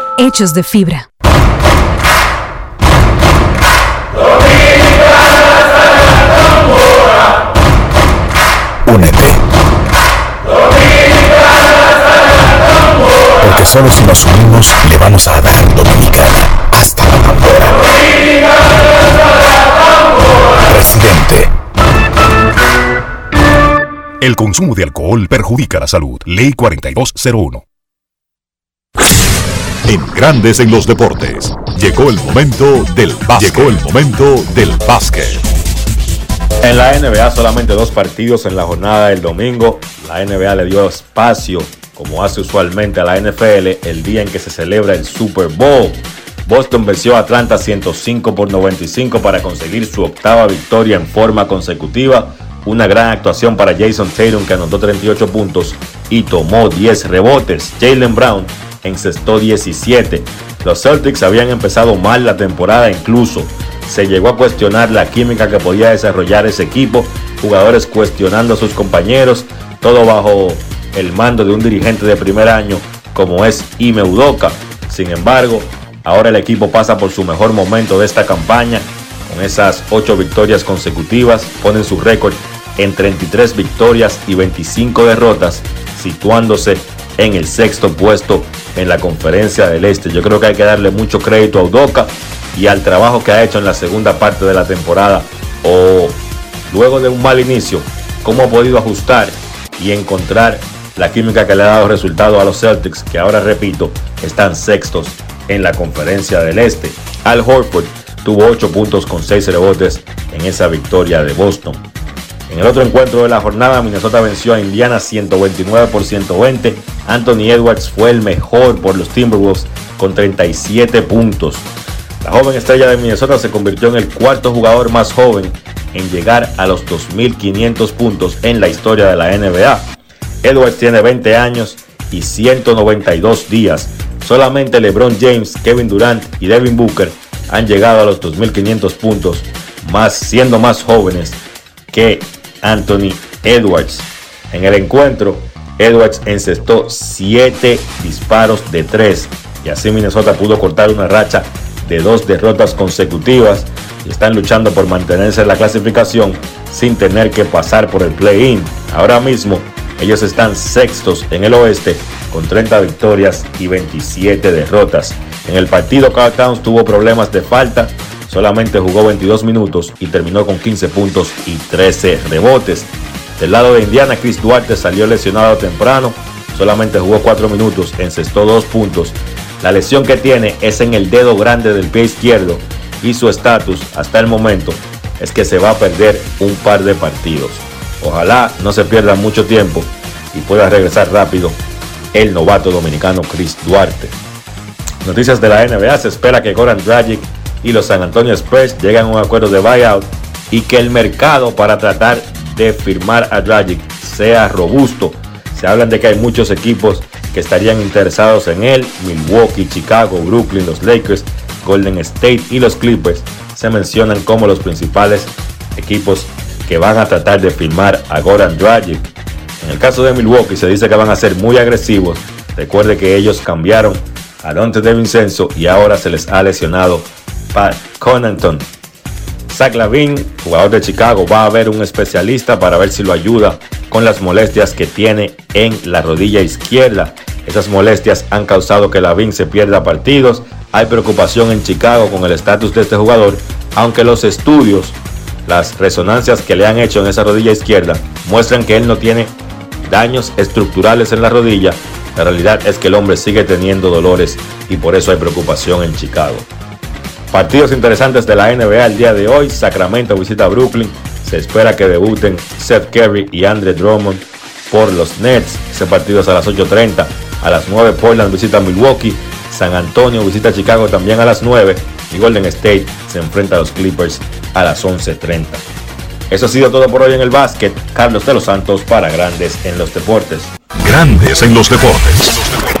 hechos de fibra. Únete. Porque solo si nos unimos le vamos a dar Dominicana hasta la tambora. Presidente. El consumo de alcohol perjudica la salud. Ley 4201. En Grandes en los Deportes. Llegó el momento del básquet. Llegó el momento del básquet. En la NBA solamente dos partidos en la jornada del domingo. La NBA le dio espacio, como hace usualmente a la NFL, el día en que se celebra el Super Bowl. Boston venció a Atlanta 105 por 95 para conseguir su octava victoria en forma consecutiva. Una gran actuación para Jason Tatum que anotó 38 puntos y tomó 10 rebotes. Jalen Brown encestó 17. Los Celtics habían empezado mal la temporada incluso. Se llegó a cuestionar la química que podía desarrollar ese equipo, jugadores cuestionando a sus compañeros, todo bajo el mando de un dirigente de primer año como es Ime Udoka. Sin embargo, ahora el equipo pasa por su mejor momento de esta campaña. Con esas 8 victorias consecutivas, ponen su récord en 33 victorias y 25 derrotas, situándose en el sexto puesto en la conferencia del Este. Yo creo que hay que darle mucho crédito a Udoka y al trabajo que ha hecho en la segunda parte de la temporada o luego de un mal inicio, cómo ha podido ajustar y encontrar la química que le ha dado resultado a los Celtics, que ahora repito, están sextos en la conferencia del Este. Al Horford tuvo 8 puntos con 6 rebotes en esa victoria de Boston. En el otro encuentro de la jornada, Minnesota venció a Indiana 129 por 120. Anthony Edwards fue el mejor por los Timberwolves con 37 puntos. La joven estrella de Minnesota se convirtió en el cuarto jugador más joven en llegar a los 2.500 puntos en la historia de la NBA. Edwards tiene 20 años y 192 días. Solamente LeBron James, Kevin Durant y Devin Booker han llegado a los 2.500 puntos, más, siendo más jóvenes que Anthony Edwards. En el encuentro, Edwards encestó 7 disparos de 3 y así Minnesota pudo cortar una racha de dos derrotas consecutivas y están luchando por mantenerse en la clasificación sin tener que pasar por el play-in. Ahora mismo ellos están sextos en el oeste con 30 victorias y 27 derrotas. En el partido Carl Towns tuvo problemas de falta, solamente jugó 22 minutos y terminó con 15 puntos y 13 rebotes. Del lado de Indiana, Chris Duarte salió lesionado temprano, solamente jugó 4 minutos, encestó 2 puntos. La lesión que tiene es en el dedo grande del pie izquierdo y su estatus hasta el momento es que se va a perder un par de partidos. Ojalá no se pierda mucho tiempo y pueda regresar rápido el novato dominicano Chris Duarte. Noticias de la NBA, se espera que Goran Dragic y los San Antonio Spurs lleguen a un acuerdo de buyout y que el mercado para tratar de firmar a Dragic sea robusto. Se hablan de que hay muchos equipos que estarían interesados en él, Milwaukee, Chicago, Brooklyn, los Lakers, Golden State y los Clippers se mencionan como los principales equipos que van a tratar de firmar a Goran Dragic. En el caso de Milwaukee se dice que van a ser muy agresivos. Recuerde que ellos cambiaron a Dante de Vincenzo y ahora se les ha lesionado Pat Connaughton. Zach Lavin, jugador de Chicago, va a ver un especialista para ver si lo ayuda con las molestias que tiene en la rodilla izquierda. Esas molestias han causado que Lavin se pierda partidos. Hay preocupación en Chicago con el estatus de este jugador, aunque los estudios las resonancias que le han hecho en esa rodilla izquierda muestran que él no tiene daños estructurales en la rodilla. La realidad es que el hombre sigue teniendo dolores y por eso hay preocupación en Chicago. Partidos interesantes de la NBA el día de hoy. Sacramento visita Brooklyn. Se espera que debuten Seth Curry y Andre Drummond por los Nets. Ese partido es a las 8.30. A las 9 Portland visita Milwaukee. San Antonio visita Chicago también a las 9 y Golden State se enfrenta a los Clippers a las 11.30. Eso ha sido todo por hoy en el básquet. Carlos de los Santos para Grandes en los Deportes. Grandes en los Deportes.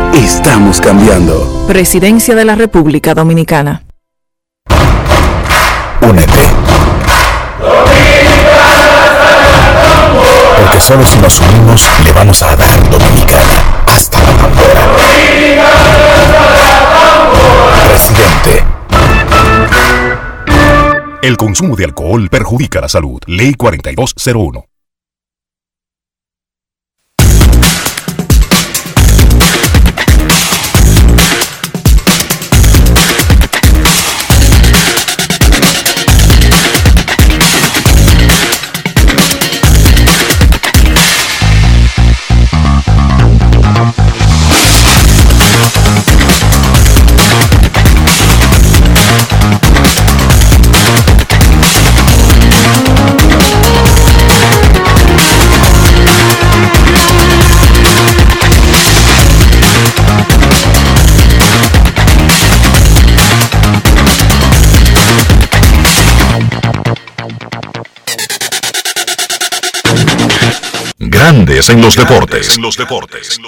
Estamos cambiando. Presidencia de la República Dominicana. Únete. Porque solo si nos unimos le vamos a dar dominicana hasta la bandera. Presidente. El consumo de alcohol perjudica la salud. Ley 4201. Grandes en los deportes. En los deportes.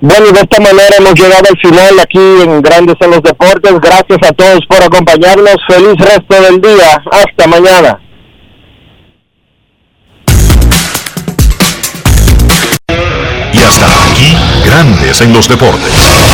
Bueno, y de esta manera hemos llegado al final aquí en Grandes en los Deportes. Gracias a todos por acompañarnos. Feliz resto del día. Hasta mañana. Y hasta aquí, Grandes en los deportes.